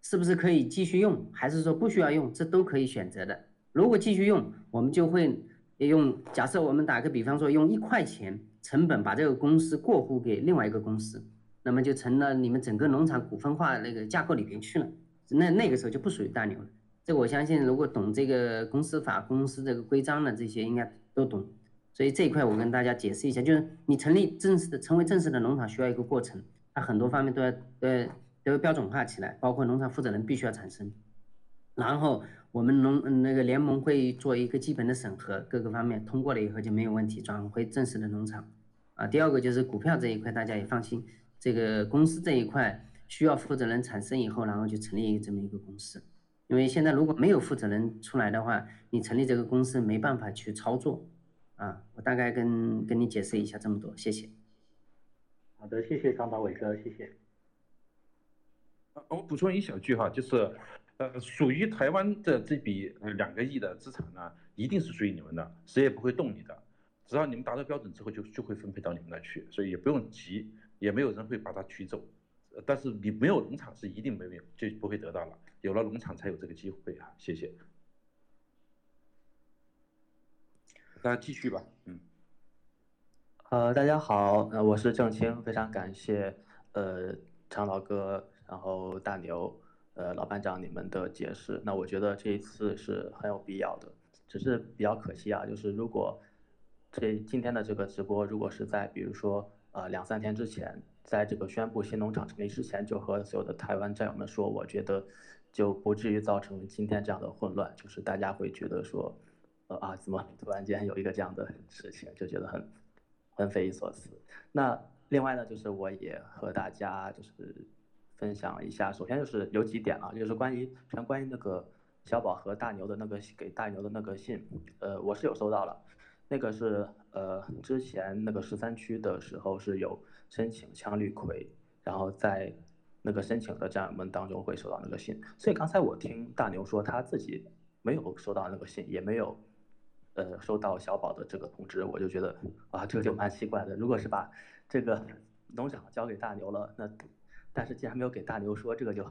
是不是可以继续用，还是说不需要用，这都可以选择的。如果继续用，我们就会用，假设我们打个比方说，用一块钱成本把这个公司过户给另外一个公司，那么就成了你们整个农场股份化那个架构里边去了，那那个时候就不属于大牛了。这我相信，如果懂这个公司法、公司这个规章的这些，应该都懂。所以这一块我跟大家解释一下，就是你成立正式的、成为正式的农场需要一个过程，它很多方面都要呃都要标准化起来，包括农场负责人必须要产生，然后我们农那个联盟会做一个基本的审核，各个方面通过了以后就没有问题，转回正式的农场。啊，第二个就是股票这一块，大家也放心，这个公司这一块需要负责人产生以后，然后就成立这么一个公司。因为现在如果没有负责人出来的话，你成立这个公司没办法去操作。啊，我大概跟跟你解释一下这么多，谢谢。好的，谢谢长岛伟哥，谢谢。呃我补充一小句哈，就是，呃，属于台湾的这笔呃两个亿的资产呢，一定是属于你们的，谁也不会动你的，只要你们达到标准之后就就会分配到你们那去，所以也不用急，也没有人会把它取走，呃但是你没有农场是一定没有就不会得到了，有了农场才有这个机会啊，谢谢。大家继续吧，嗯。呃，大家好，呃，我是郑清，非常感谢呃常老哥，然后大牛，呃老班长你们的解释。那我觉得这一次是很有必要的，只是比较可惜啊，就是如果这今天的这个直播，如果是在比如说呃两三天之前，在这个宣布新农场成立之前，就和所有的台湾战友们说，我觉得就不至于造成今天这样的混乱，就是大家会觉得说，呃啊怎么突然间有一个这样的事情，就觉得很。很匪夷所思。那另外呢，就是我也和大家就是分享一下，首先就是有几点啊，就是关于全关于那个小宝和大牛的那个给大牛的那个信，呃，我是有收到了，那个是呃之前那个十三区的时候是有申请枪绿葵，然后在那个申请的战友们当中会收到那个信，所以刚才我听大牛说他自己没有收到那个信，也没有。呃，收到小宝的这个通知，我就觉得啊，这个就蛮奇怪的。如果是把这个农场交给大牛了，那但是既然没有给大牛说，这个就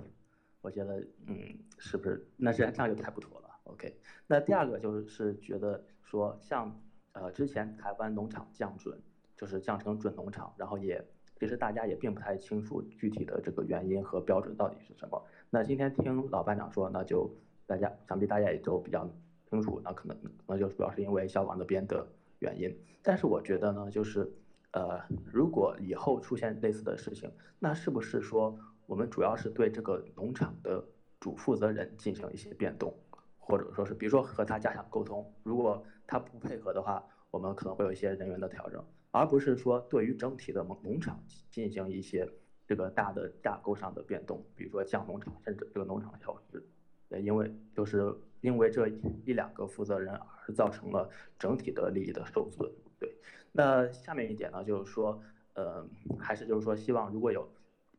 我觉得，嗯，是不是？那这这样就太不妥了。OK，那第二个就是觉得说，像呃之前台湾农场降准，就是降成准农场，然后也其实大家也并不太清楚具体的这个原因和标准到底是什么。那今天听老班长说，那就大家想必大家也都比较。清楚，那可能那就主要是因为消防那边的原因。但是我觉得呢，就是呃，如果以后出现类似的事情，那是不是说我们主要是对这个农场的主负责人进行一些变动，或者说是比如说和他加强沟通，如果他不配合的话，我们可能会有一些人员的调整，而不是说对于整体的农农场进行一些这个大的架构上的变动，比如说降农场，甚至这个农场消失。对，因为就是因为这一两个负责人而造成了整体的利益的受损。对，那下面一点呢，就是说，呃，还是就是说，希望如果有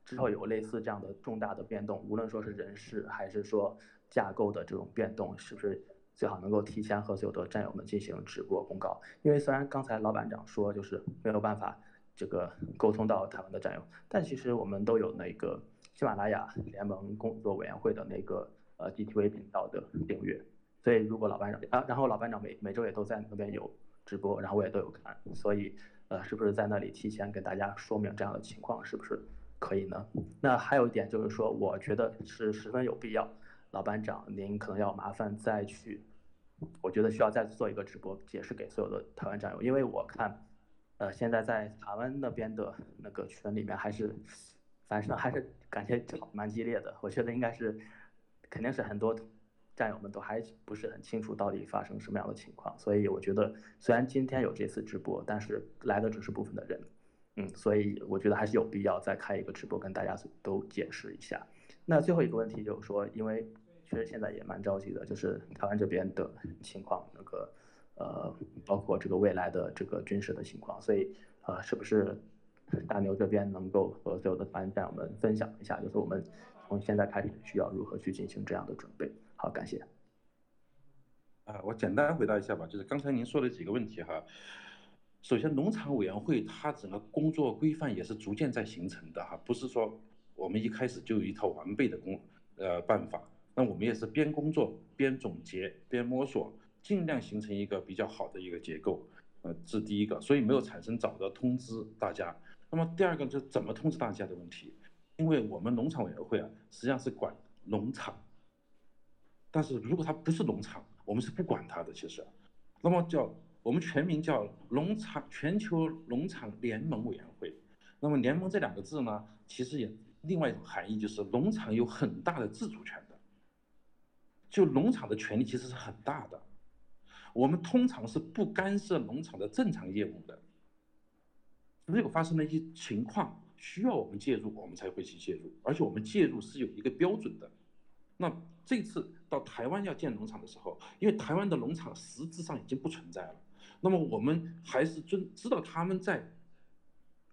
之后有类似这样的重大的变动，无论说是人事还是说架构的这种变动，是不是最好能够提前和所有的战友们进行直播公告？因为虽然刚才老板长说就是没有办法这个沟通到台湾的战友，但其实我们都有那个喜马拉雅联盟工作委员会的那个。呃，GTV 频道的订阅，所以如果老班长啊，然后老班长每每周也都在那边有直播，然后我也都有看，所以呃，是不是在那里提前跟大家说明这样的情况，是不是可以呢？那还有一点就是说，我觉得是十分有必要，老班长您可能要麻烦再去，我觉得需要再做一个直播，解释给所有的台湾战友，因为我看，呃，现在在台湾那边的那个群里面还是，反正还是感觉吵蛮激烈的，我觉得应该是。肯定是很多战友们都还不是很清楚到底发生什么样的情况，所以我觉得虽然今天有这次直播，但是来的只是部分的人，嗯，所以我觉得还是有必要再开一个直播跟大家都解释一下。那最后一个问题就是说，因为确实现在也蛮着急的，就是台湾这边的情况，那个呃，包括这个未来的这个军事的情况，所以呃，是不是大牛这边能够和所有的台湾战友们分享一下，就是我们。从现在开始需要如何去进行这样的准备？好，感谢。啊，我简单回答一下吧，就是刚才您说的几个问题哈。首先，农场委员会它整个工作规范也是逐渐在形成的哈，不是说我们一开始就有一套完备的工呃办法。那我们也是边工作边总结边摸索，尽量形成一个比较好的一个结构。呃，这是第一个，所以没有产生早的通知大家。那么第二个就是怎么通知大家的问题。因为我们农场委员会啊，实际上是管农场，但是如果它不是农场，我们是不管它的。其实，那么叫我们全名叫农场全球农场联盟委员会。那么联盟这两个字呢，其实也另外一种含义就是农场有很大的自主权的，就农场的权利其实是很大的。我们通常是不干涉农场的正常业务的，如果发生了一些情况。需要我们介入，我们才会去介入，而且我们介入是有一个标准的。那这次到台湾要建农场的时候，因为台湾的农场实质上已经不存在了，那么我们还是尊知道他们在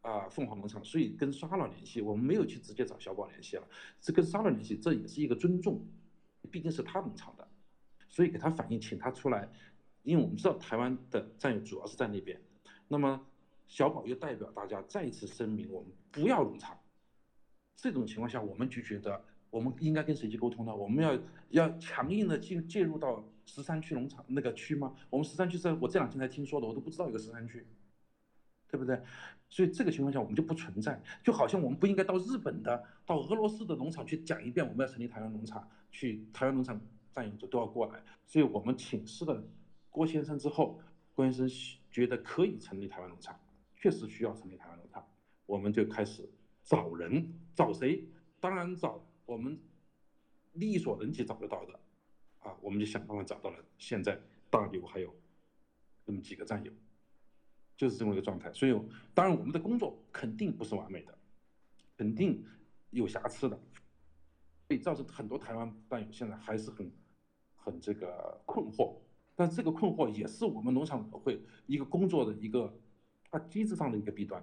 啊凤凰农场，所以跟沙老联系，我们没有去直接找小宝联系了，是跟沙老联系，这也是一个尊重，毕竟是他农场的，所以给他反映，请他出来，因为我们知道台湾的战友主要是在那边，那么。小宝又代表大家再次声明，我们不要农场。这种情况下，我们就觉得我们应该跟谁去沟通呢？我们要要强硬的进介入到十三区农场那个区吗？我们十三区是我这两天才听说的，我都不知道有个十三区，对不对？所以这个情况下，我们就不存在，就好像我们不应该到日本的、到俄罗斯的农场去讲一遍我们要成立台湾农场，去台湾农场战友就都要过来。所以我们请示了郭先生之后，郭先生觉得可以成立台湾农场。确实需要成立台湾农场，我们就开始找人，找谁？当然找我们力所能及找得到的，啊，我们就想办法找到了。现在大刘还有那么几个战友，就是这么一个状态。所以，当然我们的工作肯定不是完美的，肯定有瑕疵的，所以造成很多台湾战友现在还是很很这个困惑。但这个困惑也是我们农场委会一个工作的一个。它机制上的一个弊端，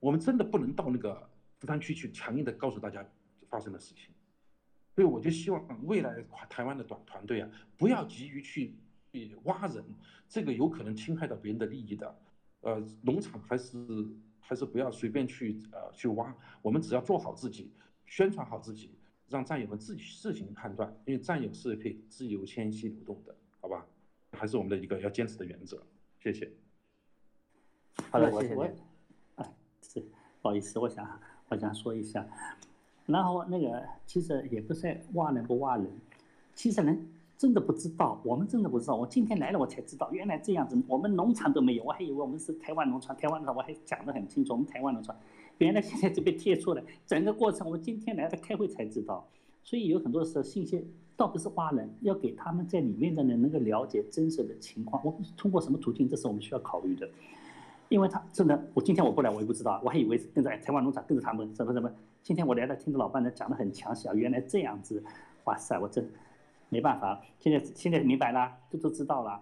我们真的不能到那个十三区去强硬的告诉大家发生的事情，所以我就希望未来台湾的团团队啊，不要急于去去挖人，这个有可能侵害到别人的利益的，呃，农场还是还是不要随便去呃去挖，我们只要做好自己，宣传好自己，让战友们自己自行判断，因为战友是可以自由迁徙流动的，好吧？还是我们的一个要坚持的原则，谢谢。好的，谢谢你。啊，是，不好意思，我想我想说一下，然后那个其实也不是挖人不挖人，其实呢，真的不知道，我们真的不知道。我今天来了，我才知道，原来这样子。我们农场都没有，我还以为我们是台湾农场。台湾农场我还讲得很清楚，我们台湾农场，原来现在就被贴出来，整个过程我今天来了开会才知道。所以有很多时候信息倒不是挖人，要给他们在里面的人能够了解真实的情况。我们通过什么途径，这是我们需要考虑的。因为他真的，我今天我不来，我也不知道，我还以为跟着台湾农场跟着他们什么什么。今天我来了，听着老伴呢讲得很详细啊，原来这样子，哇塞，我真没办法。现在现在明白了，都都知道了。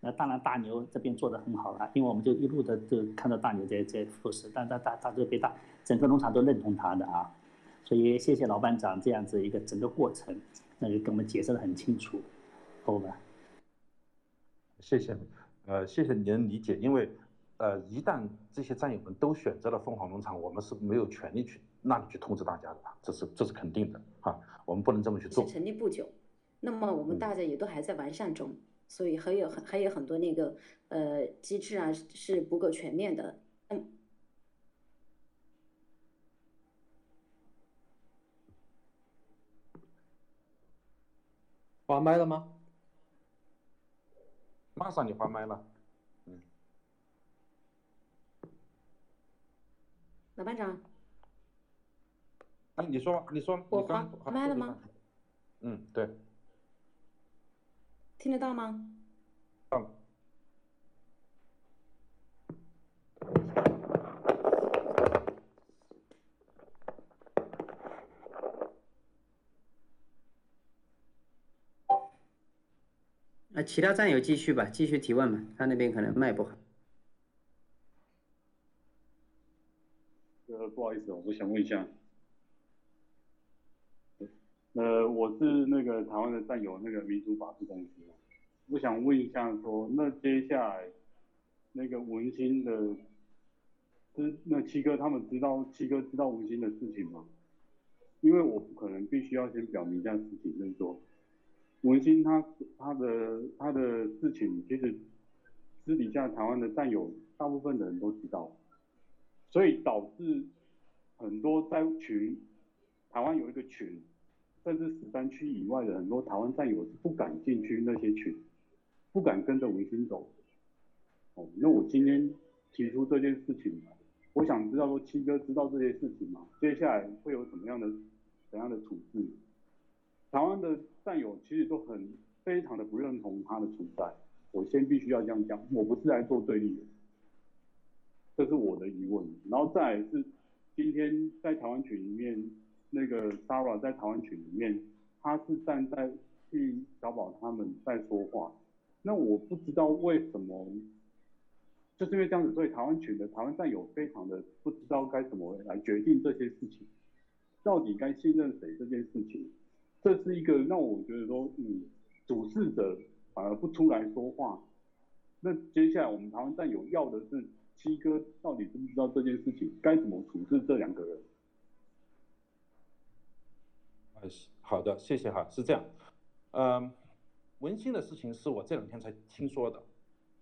那当然大牛这边做的很好了，因为我们就一路的就看到大牛在在复试，但大大大这被大整个农场都认同他的啊。所以谢谢老班长这样子一个整个过程，那就跟我们解释的很清楚。over。谢谢，呃，谢谢您的理解，因为。呃，一旦这些战友们都选择了凤凰农场，我们是没有权利去那里去通知大家的，这是这是肯定的哈，我们不能这么去做。成立不久，那么我们大家也都还在完善中，所以还有很还有很多那个呃机制啊是不够全面的。嗯。关麦了吗？马上你关麦了。老班长，哎，你说，你说，我关麦了吗？嗯，对。听得到吗？嗯。那其他战友继续吧，继续提问吧，他那边可能麦不好。不好意思，我想问一下，呃，我是那个台湾的战友，那个民主法治公司，我想问一下，说那接下来那个文心的，知那七哥他们知道七哥知道文心的事情吗？因为我不可能必须要先表明一件事情，就是说文心他他的他的事情，其实私底下台湾的战友大部分的人都知道，所以导致。很多在群，台湾有一个群，甚至十三区以外的很多台湾战友是不敢进去那些群，不敢跟着文心走。哦，那我今天提出这件事情，我想知道说七哥知道这些事情吗？接下来会有什么样的怎样的处置？台湾的战友其实都很非常的不认同他的存在，我先必须要这样讲，我不是来做对立的，这是我的疑问。然后再是。今天在台湾群里面，那个 Sara 在台湾群里面，他是站在替小宝他们在说话。那我不知道为什么，就是因为这样子，所以台湾群的台湾战友非常的不知道该怎么来决定这些事情，到底该信任谁这件事情，这是一个让我觉得说，嗯，主事者反而不出来说话。那接下来我们台湾战友要的是。七哥到底知不知道这件事情？该怎么处置这两个人？呃，好的，谢谢哈。是这样，嗯，文心的事情是我这两天才听说的，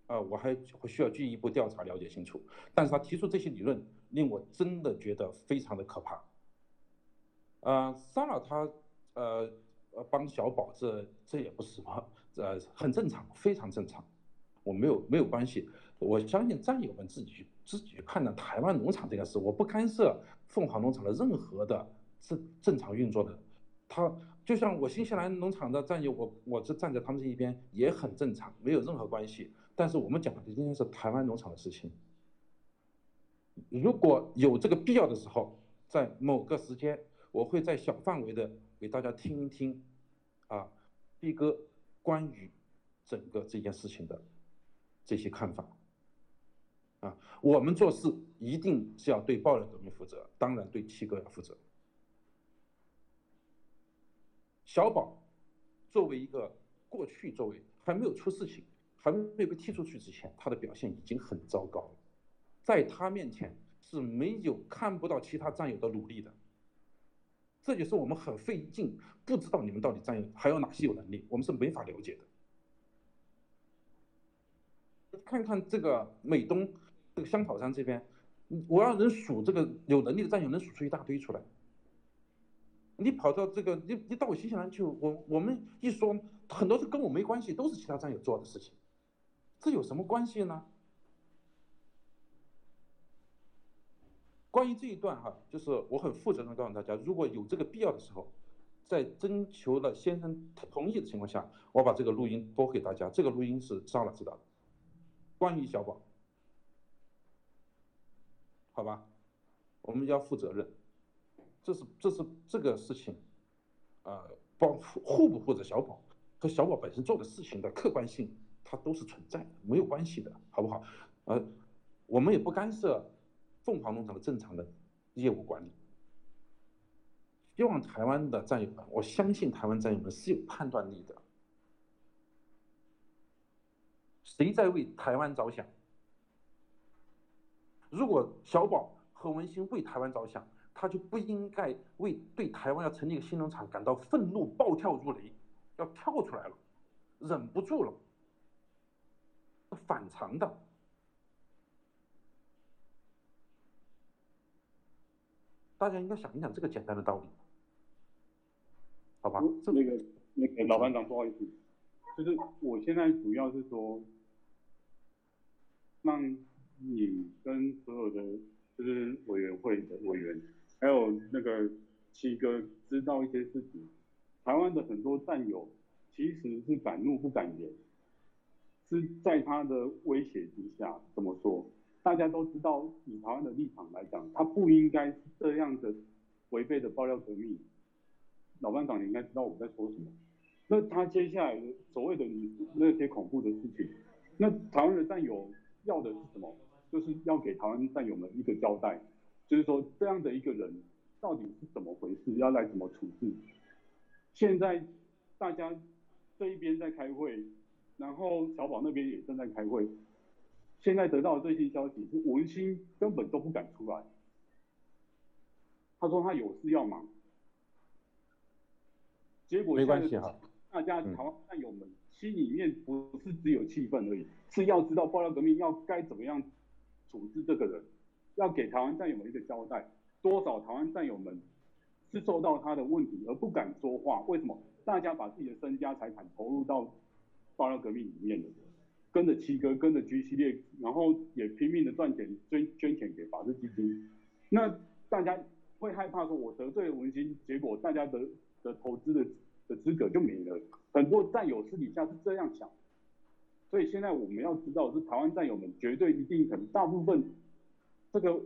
呃，我还需要进一步调查了解清楚。但是他提出这些理论，令我真的觉得非常的可怕。呃，骚扰他，呃呃，帮小宝，这这也不是什么，呃，很正常，非常正常，我没有没有关系。我相信战友们自己去自己去判断台湾农场这件事，我不干涉凤凰农场的任何的正正常运作的。他就像我新西兰农场的战友，我我是站在他们这一边，也很正常，没有任何关系。但是我们讲的今天是台湾农场的事情。如果有这个必要的时候，在某个时间，我会在小范围的给大家听一听，啊，B 哥关于整个这件事情的这些看法。啊，我们做事一定是要对爆料革命负责，当然对七哥要负责。小宝作为一个过去作为还没有出事情，还没有被踢出去之前，他的表现已经很糟糕了，在他面前是没有看不到其他战友的努力的。这就是我们很费劲，不知道你们到底战友还有哪些有能力，我们是没法了解的。看看这个美东。这个香草山这边，我要能数这个有能力的战友，能数出一大堆出来。你跑到这个，你你到我新西兰去，我我们一说很多是跟我没关系，都是其他战友做的事情，这有什么关系呢？关于这一段哈，就是我很负责任告诉大家，如果有这个必要的时候，在征求了先生同意的情况下，我把这个录音播给大家。这个录音是上了知道的，关于小宝，好吧，我们要负责任，这是这是这个事情，呃，包护不护着小宝和小宝本身做的事情的客观性，它都是存在的，没有关系的，好不好？呃，我们也不干涉。凤凰农场的正常的业务管理，希望台湾的战友们，我相信台湾战友们是有判断力的。谁在为台湾着想？如果小宝和文心为台湾着想，他就不应该为对台湾要成立一个新农场感到愤怒，暴跳如雷，要跳出来了，忍不住了，反常的。大家应该想一想这个简单的道理，好吧？那个那个老班长，不好意思，就是我现在主要是说，让你跟所有的就是委员会的委员，还有那个七哥知道一些事情。台湾的很多战友其实是敢怒不敢言，是在他的威胁之下，怎么说？大家都知道，以台湾的立场来讲，他不应该是这样的违背的爆料革命。老班长，你应该知道我在说什么。那他接下来的所谓的那些恐怖的事情，那台湾的战友要的是什么？就是要给台湾战友们一个交代，就是说这样的一个人到底是怎么回事，要来怎么处置。现在大家这一边在开会，然后小宝那边也正在开会。现在得到的最新消息是文心根本都不敢出来，他说他有事要忙，结果没关系哈，大家台湾战友们心里面不是只有气愤而已，是要知道爆料革命要该怎么样处置这个人，要给台湾战友们一个交代，多少台湾战友们是受到他的问题而不敢说话，为什么？大家把自己的身家财产投入到爆料革命里面的。跟着七哥，跟着 G 系列，然后也拼命的赚钱，捐捐钱给法治基金。那大家会害怕说，我得罪文心，结果大家的的投资的的资格就没了。很多战友私底下是这样想，所以现在我们要知道，是台湾战友们绝对一定很大部分，这个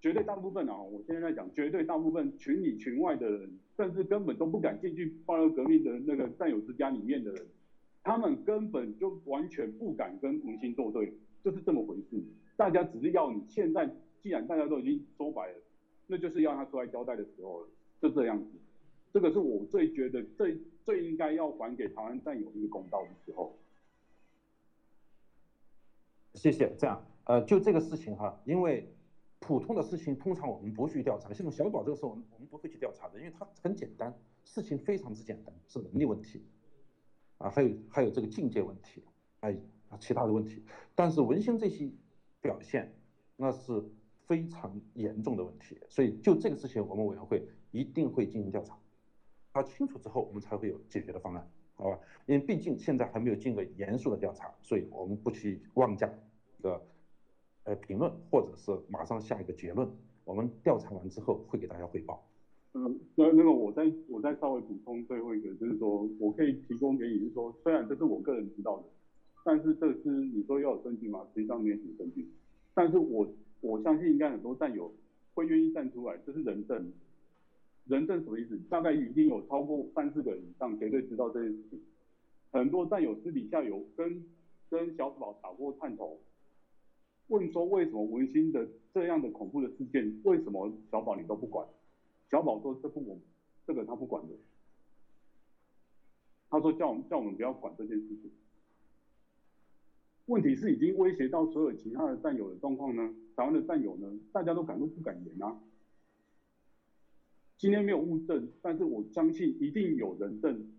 绝对大部分啊，我现在在讲绝对大部分群里群外的人，甚至根本都不敢进去爆料革命的那个战友之家里面的人。他们根本就完全不敢跟文心作对，就是这么回事。大家只是要你现在，既然大家都已经说白了，那就是要他出来交代的时候了，就这样子。这个是我最觉得最最应该要还给台湾战友一个公道的时候。谢谢。这样，呃，就这个事情哈，因为普通的事情通常我们不去调查，像小宝这个事，我们我们不会去调查的，因为它很简单，事情非常之简单，是能力问题。啊，还有还有这个境界问题，哎，啊其他的问题，但是文心这些表现，那是非常严重的问题，所以就这个事情，我们委员会一定会进行调查，搞清楚之后，我们才会有解决的方案，好吧？因为毕竟现在还没有经过严肃的调查，所以我们不去妄加一个呃评论，或者是马上下一个结论，我们调查完之后会给大家汇报。嗯，那那个我再我再稍微补充最后一个，就是说我可以提供给你，是说虽然这是我个人知道的，但是这是你说要有证据嘛，实际上没有证据，但是我我相信应该很多战友会愿意站出来，这是人证，人证什么意思？大概一定有超过三四个以上绝对知道这件事情，很多战友私底下有跟跟小宝打过探头，问说为什么文心的这样的恐怖的事件，为什么小宝你都不管？小宝说：“这不我，这个他不管的。他说叫我们叫我们不要管这件事情。问题是已经威胁到所有其他的战友的状况呢？台湾的战友呢？大家都敢怒不敢言啊。今天没有物证，但是我相信一定有人证。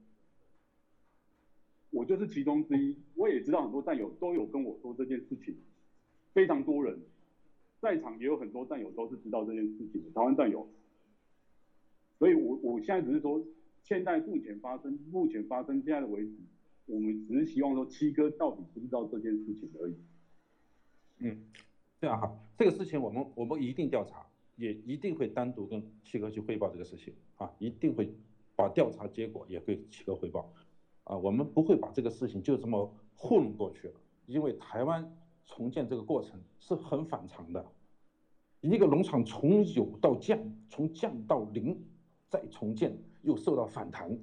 我就是其中之一。我也知道很多战友都有跟我说这件事情，非常多人在场也有很多战友都是知道这件事情的。台湾战友。”所以，我我现在只是说，现在目前发生，目前发生现在的为止，我们只是希望说七哥到底知不知道这件事情而已。嗯，这样哈，这个事情我们我们一定调查，也一定会单独跟七哥去汇报这个事情啊，一定会把调查结果也给七哥汇报啊，我们不会把这个事情就这么糊弄过去了，因为台湾重建这个过程是很反常的，一个农场从有到降，从降到零，再重建又受到反弹，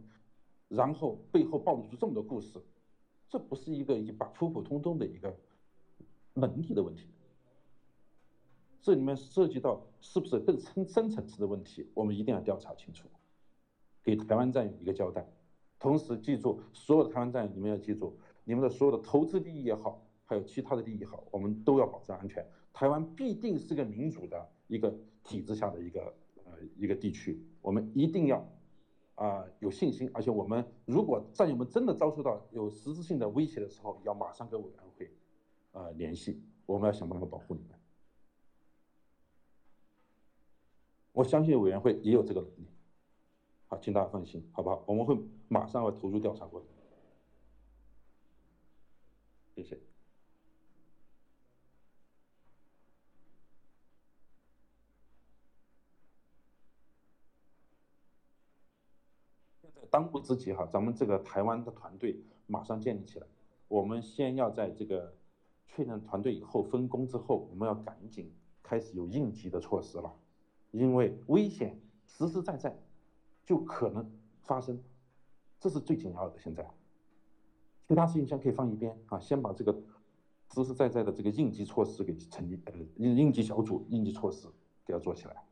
然后背后暴露出这么多故事，这不是一个一把普普通通的一个。能力的问题，这里面涉及到是不是更深深层次的问题，我们一定要调查清楚，给台湾战友一个交代。同时记住，所有的台湾战友，你们要记住，你们的所有的投资利益也好，还有其他的利益好，我们都要保证安全。台湾必定是个民主的一个体制下的一个呃一个地区，我们一定要啊有信心。而且我们如果战友们真的遭受到有实质性的威胁的时候，要马上跟委员会。呃，联系，我们要想办法保护你们。我相信委员会也有这个能力。好，请大家放心，好不好？我们会马上要投入调查过程。谢谢。当务之急哈，咱们这个台湾的团队马上建立起来。我们先要在这个。确认团队以后分工之后，我们要赶紧开始有应急的措施了，因为危险实实在在就可能发生，这是最紧要的。现在，其他事情先可以放一边啊，先把这个实实在在的这个应急措施给成立，呃，应应急小组、应急措施给要做起来，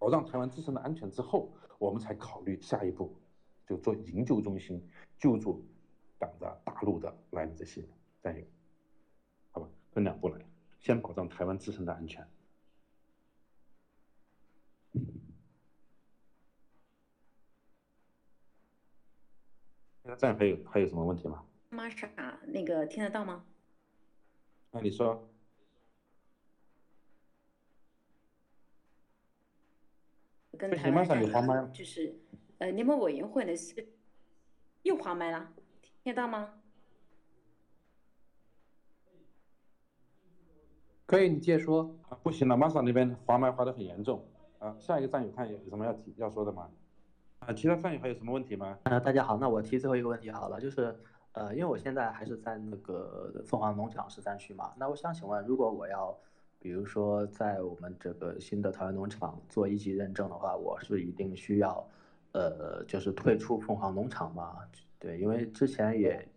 保障台湾自身的安全之后，我们才考虑下一步，就做营救中心救助。党的大陆的来的这些战友，好吧，分两步来，先保障台湾自身的安全。现在战友还有还有什么问题吗？玛莎，那个听得到吗？那你说。跟台湾战友就是，呃，你们委员会的是又滑麦了。听到吗？可以，你接着说。啊，不行了，马上那边滑麦滑得很严重。啊，下一个战友看有什么要提要说的吗？啊，其他战友还有什么问题吗？啊，大家好，那我提最后一个问题好了，就是呃，因为我现在还是在那个凤凰农场十三区嘛，那我想请问，如果我要，比如说在我们这个新的桃园农场做一级认证的话，我是一定需要，呃，就是退出凤凰农场嘛？对，因为之前也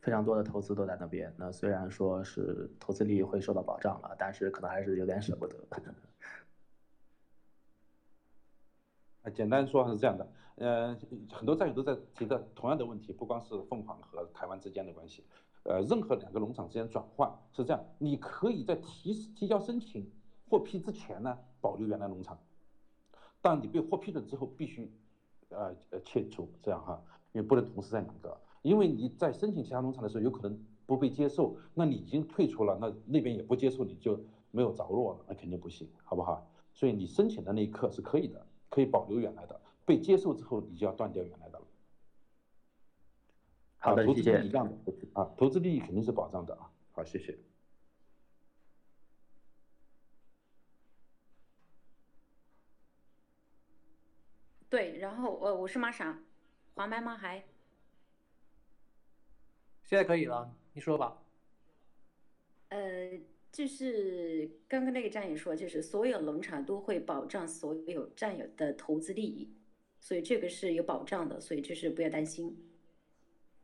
非常多的投资都在那边，那虽然说是投资利益会受到保障了，但是可能还是有点舍不得。简单说是这样的，呃，很多战友都在提的同样的问题，不光是凤凰和台湾之间的关系，呃，任何两个农场之间转换是这样，你可以在提提交申请获批之前呢保留原来农场，当你被获批准之后必须呃呃切除，这样哈。因为不能同时在两个，因为你在申请其他农场的时候有可能不被接受，那你已经退出了，那那边也不接受，你就没有着落了，那肯定不行，好不好？所以你申请的那一刻是可以的，可以保留原来的，被接受之后你就要断掉原来。好的，谢谢。一样的啊，投资利益肯定是保障的啊。好，谢谢。对，然后呃，我是玛莎。滑麦吗？还？现在可以了，你说吧。呃，就是刚刚那个战友说，就是所有农场都会保障所有战友的投资利益，所以这个是有保障的，所以就是不要担心。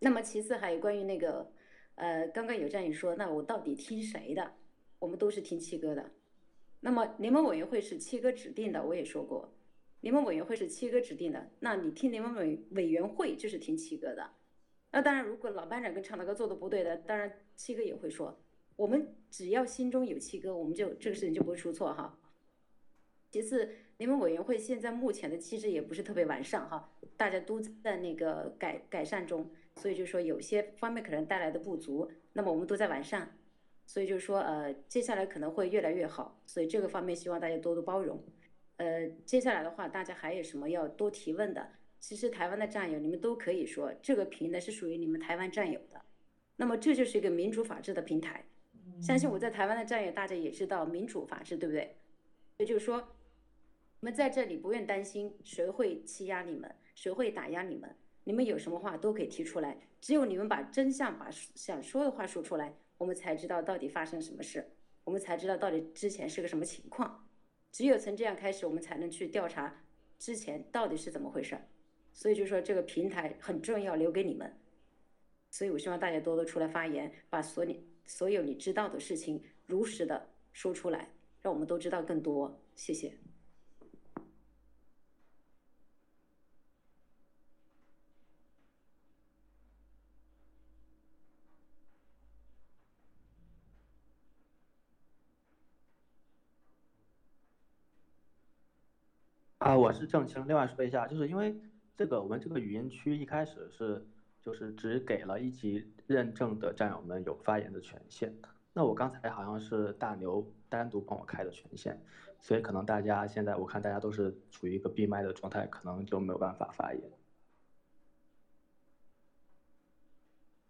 那么其次还有关于那个，呃，刚刚有战友说，那我到底听谁的？我们都是听七哥的。那么联盟委员会是七哥指定的，我也说过。联盟委员会是七哥指定的，那你听联盟委委员会就是听七哥的。那当然，如果老班长跟常大哥做的不对的，当然七哥也会说。我们只要心中有七哥，我们就这个事情就不会出错哈。其次，联盟委员会现在目前的机制也不是特别完善哈，大家都在那个改改善中，所以就是说有些方面可能带来的不足，那么我们都在完善，所以就是说呃，接下来可能会越来越好，所以这个方面希望大家多多包容。呃，接下来的话，大家还有什么要多提问的？其实台湾的战友，你们都可以说这个平台是属于你们台湾战友的。那么这就是一个民主法治的平台。相信我在台湾的战友，大家也知道民主法治，对不对？也就是说，你们在这里不用担心谁会欺压你们，谁会打压你们，你们有什么话都可以提出来。只有你们把真相、把想说的话说出来，我们才知道到底发生什么事，我们才知道到底之前是个什么情况。只有从这样开始，我们才能去调查之前到底是怎么回事。所以就说这个平台很重要，留给你们。所以我希望大家多多出来发言，把所你所有你知道的事情如实的说出来，让我们都知道更多。谢谢。啊，我是郑清。另外说一下，就是因为这个我们这个语音区一开始是就是只给了一级认证的战友们有发言的权限。那我刚才好像是大牛单独帮我开的权限，所以可能大家现在我看大家都是处于一个闭麦的状态，可能就没有办法发言。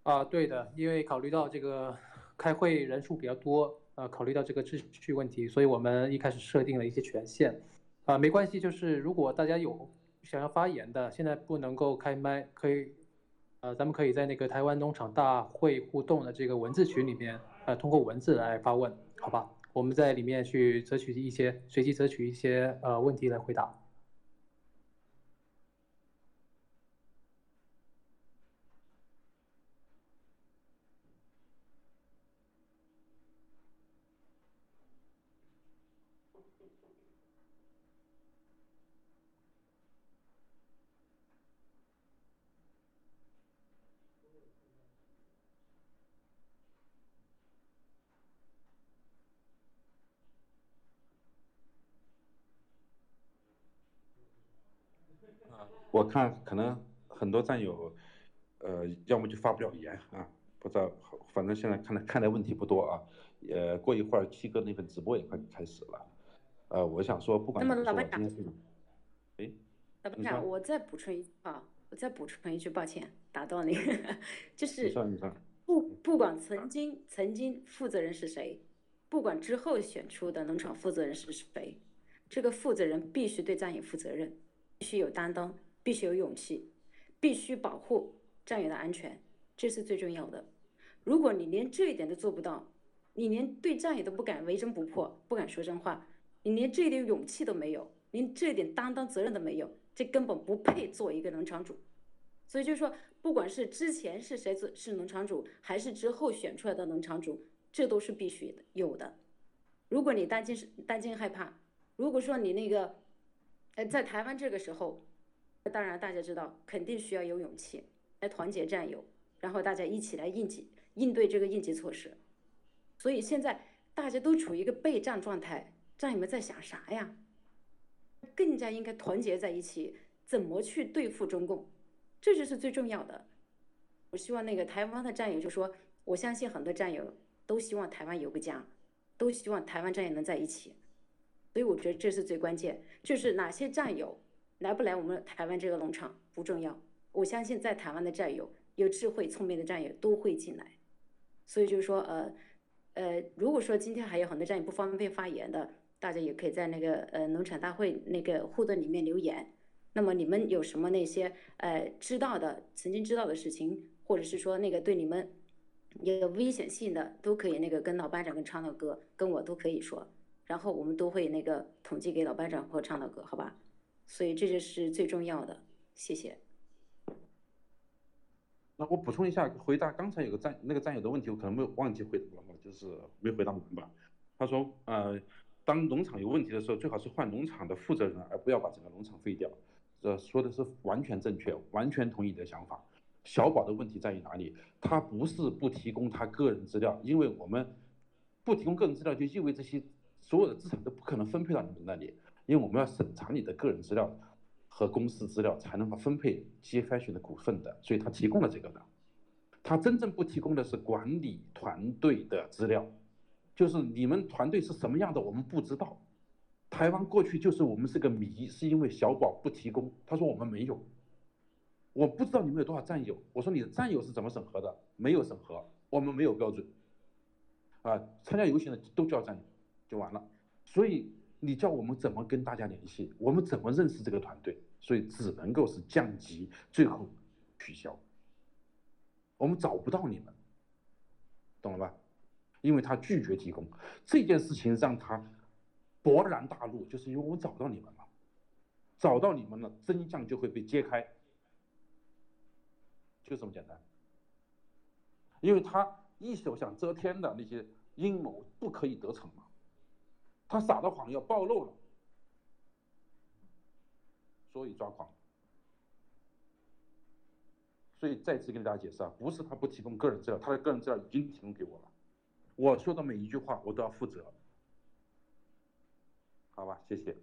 啊，对的，因为考虑到这个开会人数比较多，呃，考虑到这个秩序问题，所以我们一开始设定了一些权限。啊，没关系，就是如果大家有想要发言的，现在不能够开麦，可以，呃，咱们可以在那个台湾农场大会互动的这个文字群里面，呃，通过文字来发问，好吧？我们在里面去择取一些，随机择取一些呃问题来回答。我看可能很多战友，呃，要么就发不了言啊，不知道，反正现在看来看来问题不多啊。呃，过一会儿七哥那份直播也快开始了，呃，我想说不管那么老班长，哎，老班长，我再补充一句啊，我再补充一句，抱歉打断你，就 是不不管曾经曾经负责人是谁，不管之后选出的农场负责人是谁，这个负责人必须对战友负责任，必须有担当。必须有勇气，必须保护战友的安全，这是最重要的。如果你连这一点都做不到，你连对战友都不敢为真不破，不敢说真话，你连这一点勇气都没有，连这一点担当责任都没有，这根本不配做一个农场主。所以就是说，不管是之前是谁做是农场主，还是之后选出来的农场主，这都是必须的有的。如果你担心是担心害怕，如果说你那个，呃，在台湾这个时候。当然，大家知道，肯定需要有勇气来团结战友，然后大家一起来应急应对这个应急措施。所以现在大家都处于一个备战状态，战友们在想啥呀？更加应该团结在一起，怎么去对付中共？这就是最重要的。我希望那个台湾的战友就说，我相信很多战友都希望台湾有个家，都希望台湾战友能在一起。所以我觉得这是最关键，就是哪些战友。来不来我们台湾这个农场不重要，我相信在台湾的战友有智慧、聪明的战友都会进来。所以就是说，呃，呃，如果说今天还有很多战友不方便发言的，大家也可以在那个呃农场大会那个互动里面留言。那么你们有什么那些呃知道的、曾经知道的事情，或者是说那个对你们有危险性的，都可以那个跟老班长、跟昌老哥、跟我都可以说，然后我们都会那个统计给老班长或昌老哥，好吧？所以这就是最重要的，谢谢。那我补充一下，回答刚才有个战那个战友的问题，我可能没有忘记回答了，就是没回答完吧。他说，呃，当农场有问题的时候，最好是换农场的负责人，而不要把整个农场废掉。这说的是完全正确，完全同意你的想法。小宝的问题在于哪里？他不是不提供他个人资料，因为我们不提供个人资料，就意味着这些所有的资产都不可能分配到你们那里。因为我们要审查你的个人资料和公司资料，才能够分配 G Fashion 的股份的，所以他提供了这个的。他真正不提供的是管理团队的资料，就是你们团队是什么样的，我们不知道。台湾过去就是我们是个谜，是因为小宝不提供，他说我们没有，我不知道你们有多少战友，我说你的战友是怎么审核的？没有审核，我们没有标准，啊，参加游行的都叫战友，就完了。所以你叫我们怎么跟大家联系？我们怎么认识这个团队？所以只能够是降级，最后取消。我们找不到你们，懂了吧？因为他拒绝提供这件事情，让他勃然大怒，就是因为我找到你们了，找到你们了，真相就会被揭开，就这么简单。因为他一手想遮天的那些阴谋不可以得逞嘛，他撒的谎要暴露了，所以抓狂。所以再次跟大家解释啊，不是他不提供个人资料，他的个人资料已经提供给我了。我说的每一句话，我都要负责，好吧？谢谢。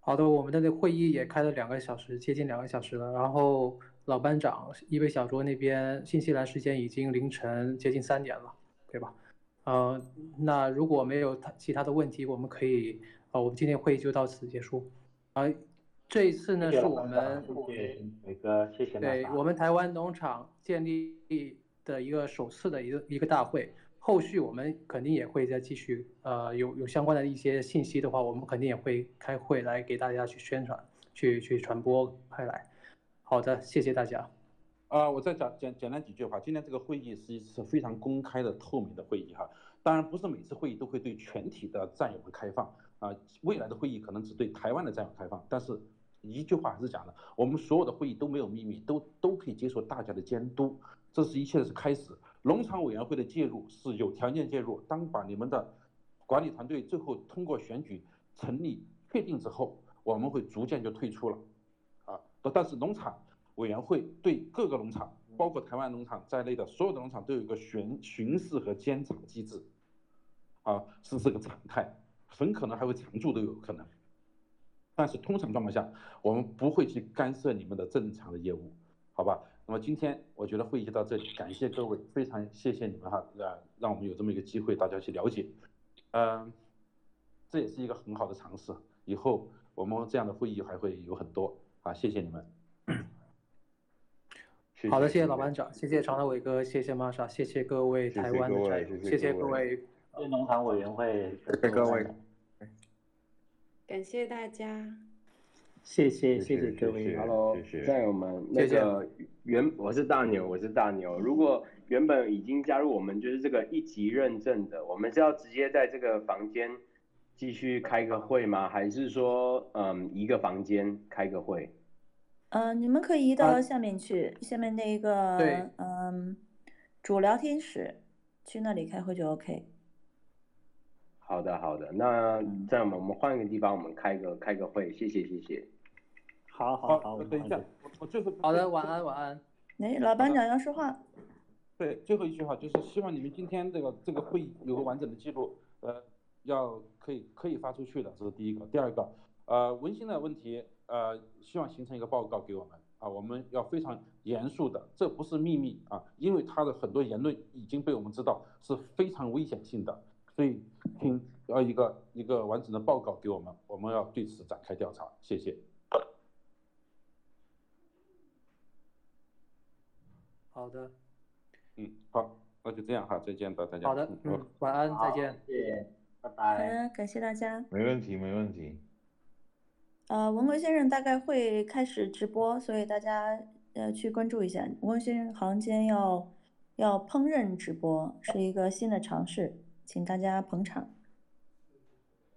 好的，我们的那会议也开了两个小时，接近两个小时了。然后老班长一位小卓那边，新西兰时间已经凌晨接近三点了，对吧？呃，那如果没有他其他的问题，我们可以，呃，我们今天会议就到此结束。啊，这一次呢是我们谢谢伟哥，谢谢对我们台湾农场建立的一个首次的一个一个大会。后续我们肯定也会再继续，呃，有有相关的一些信息的话，我们肯定也会开会来给大家去宣传，去去传播开来。好的，谢谢大家。啊，我再讲简简单几句话。今天这个会议是一次非常公开的、透明的会议哈。当然，不是每次会议都会对全体的战友们开放啊。未来的会议可能只对台湾的战友开放。但是，一句话还是讲的，我们所有的会议都没有秘密，都都可以接受大家的监督。这是一切的是开始。农场委员会的介入是有条件介入。当把你们的管理团队最后通过选举成立确定之后，我们会逐渐就退出了不。但是农场委员会对各个农场，包括台湾农场在内的所有的农场都有一个巡巡视和监察机制啊，是这个常态，很可能还会常驻都有可能。但是通常状况下，我们不会去干涉你们的正常的业务，好吧？那么今天我觉得会议就到这里，感谢各位，非常谢谢你们哈，让让我们有这么一个机会，大家去了解，嗯，这也是一个很好的尝试，以后我们这样的会议还会有很多啊，谢谢你们。好的，谢谢老班长，谢谢常德伟哥，谢谢玛莎，谢谢各位台湾的战友，谢谢各位农场委员会，谢谢各位，感谢大家。谢谢谢谢各位，Hello，战友们，那个原我是大牛，我是大牛。如果原本已经加入我们就是这个一级认证的，我们是要直接在这个房间继续开个会吗？还是说，嗯，一个房间开个会？嗯，你们可以移到下面去，下面那个，嗯，主聊天室，去那里开会就 OK。好的好的，那这样吧，我们换一个地方，我们开个开个会，谢谢谢谢。好好好，等一下，我最后好的，晚安晚安。哎，老班长要说话。对，最后一句话就是希望你们今天这个这个会议有个完整的记录，呃，要可以可以发出去的，这是第一个。第二个，呃，文心的问题，呃，希望形成一个报告给我们啊，我们要非常严肃的，这不是秘密啊，因为他的很多言论已经被我们知道是非常危险性的，所以请要一个一个完整的报告给我们，我们要对此展开调查，谢谢。好的，嗯，好，那就这样哈，再见吧大家。好的，嗯，晚安，再见，谢谢，拜拜。好的，感谢大家。没问题，没问题。呃，文革先生大概会开始直播，所以大家呃去关注一下。文革先生好像今天要要烹饪直播，是一个新的尝试，请大家捧场。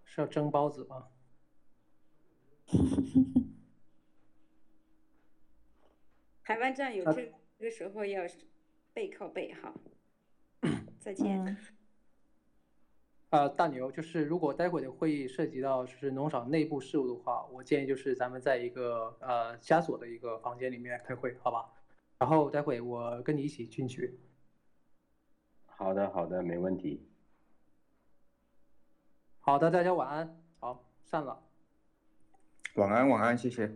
是要蒸包子吗？台湾战友这。这个时候要背靠背哈，再见。呃，大牛，就是如果待会的会议涉及到就是农场内部事务的话，我建议就是咱们在一个呃枷锁的一个房间里面开会，好吧？然后待会我跟你一起进去。好的，好的，没问题。好的，大家晚安，好，散了。晚安，晚安，谢谢。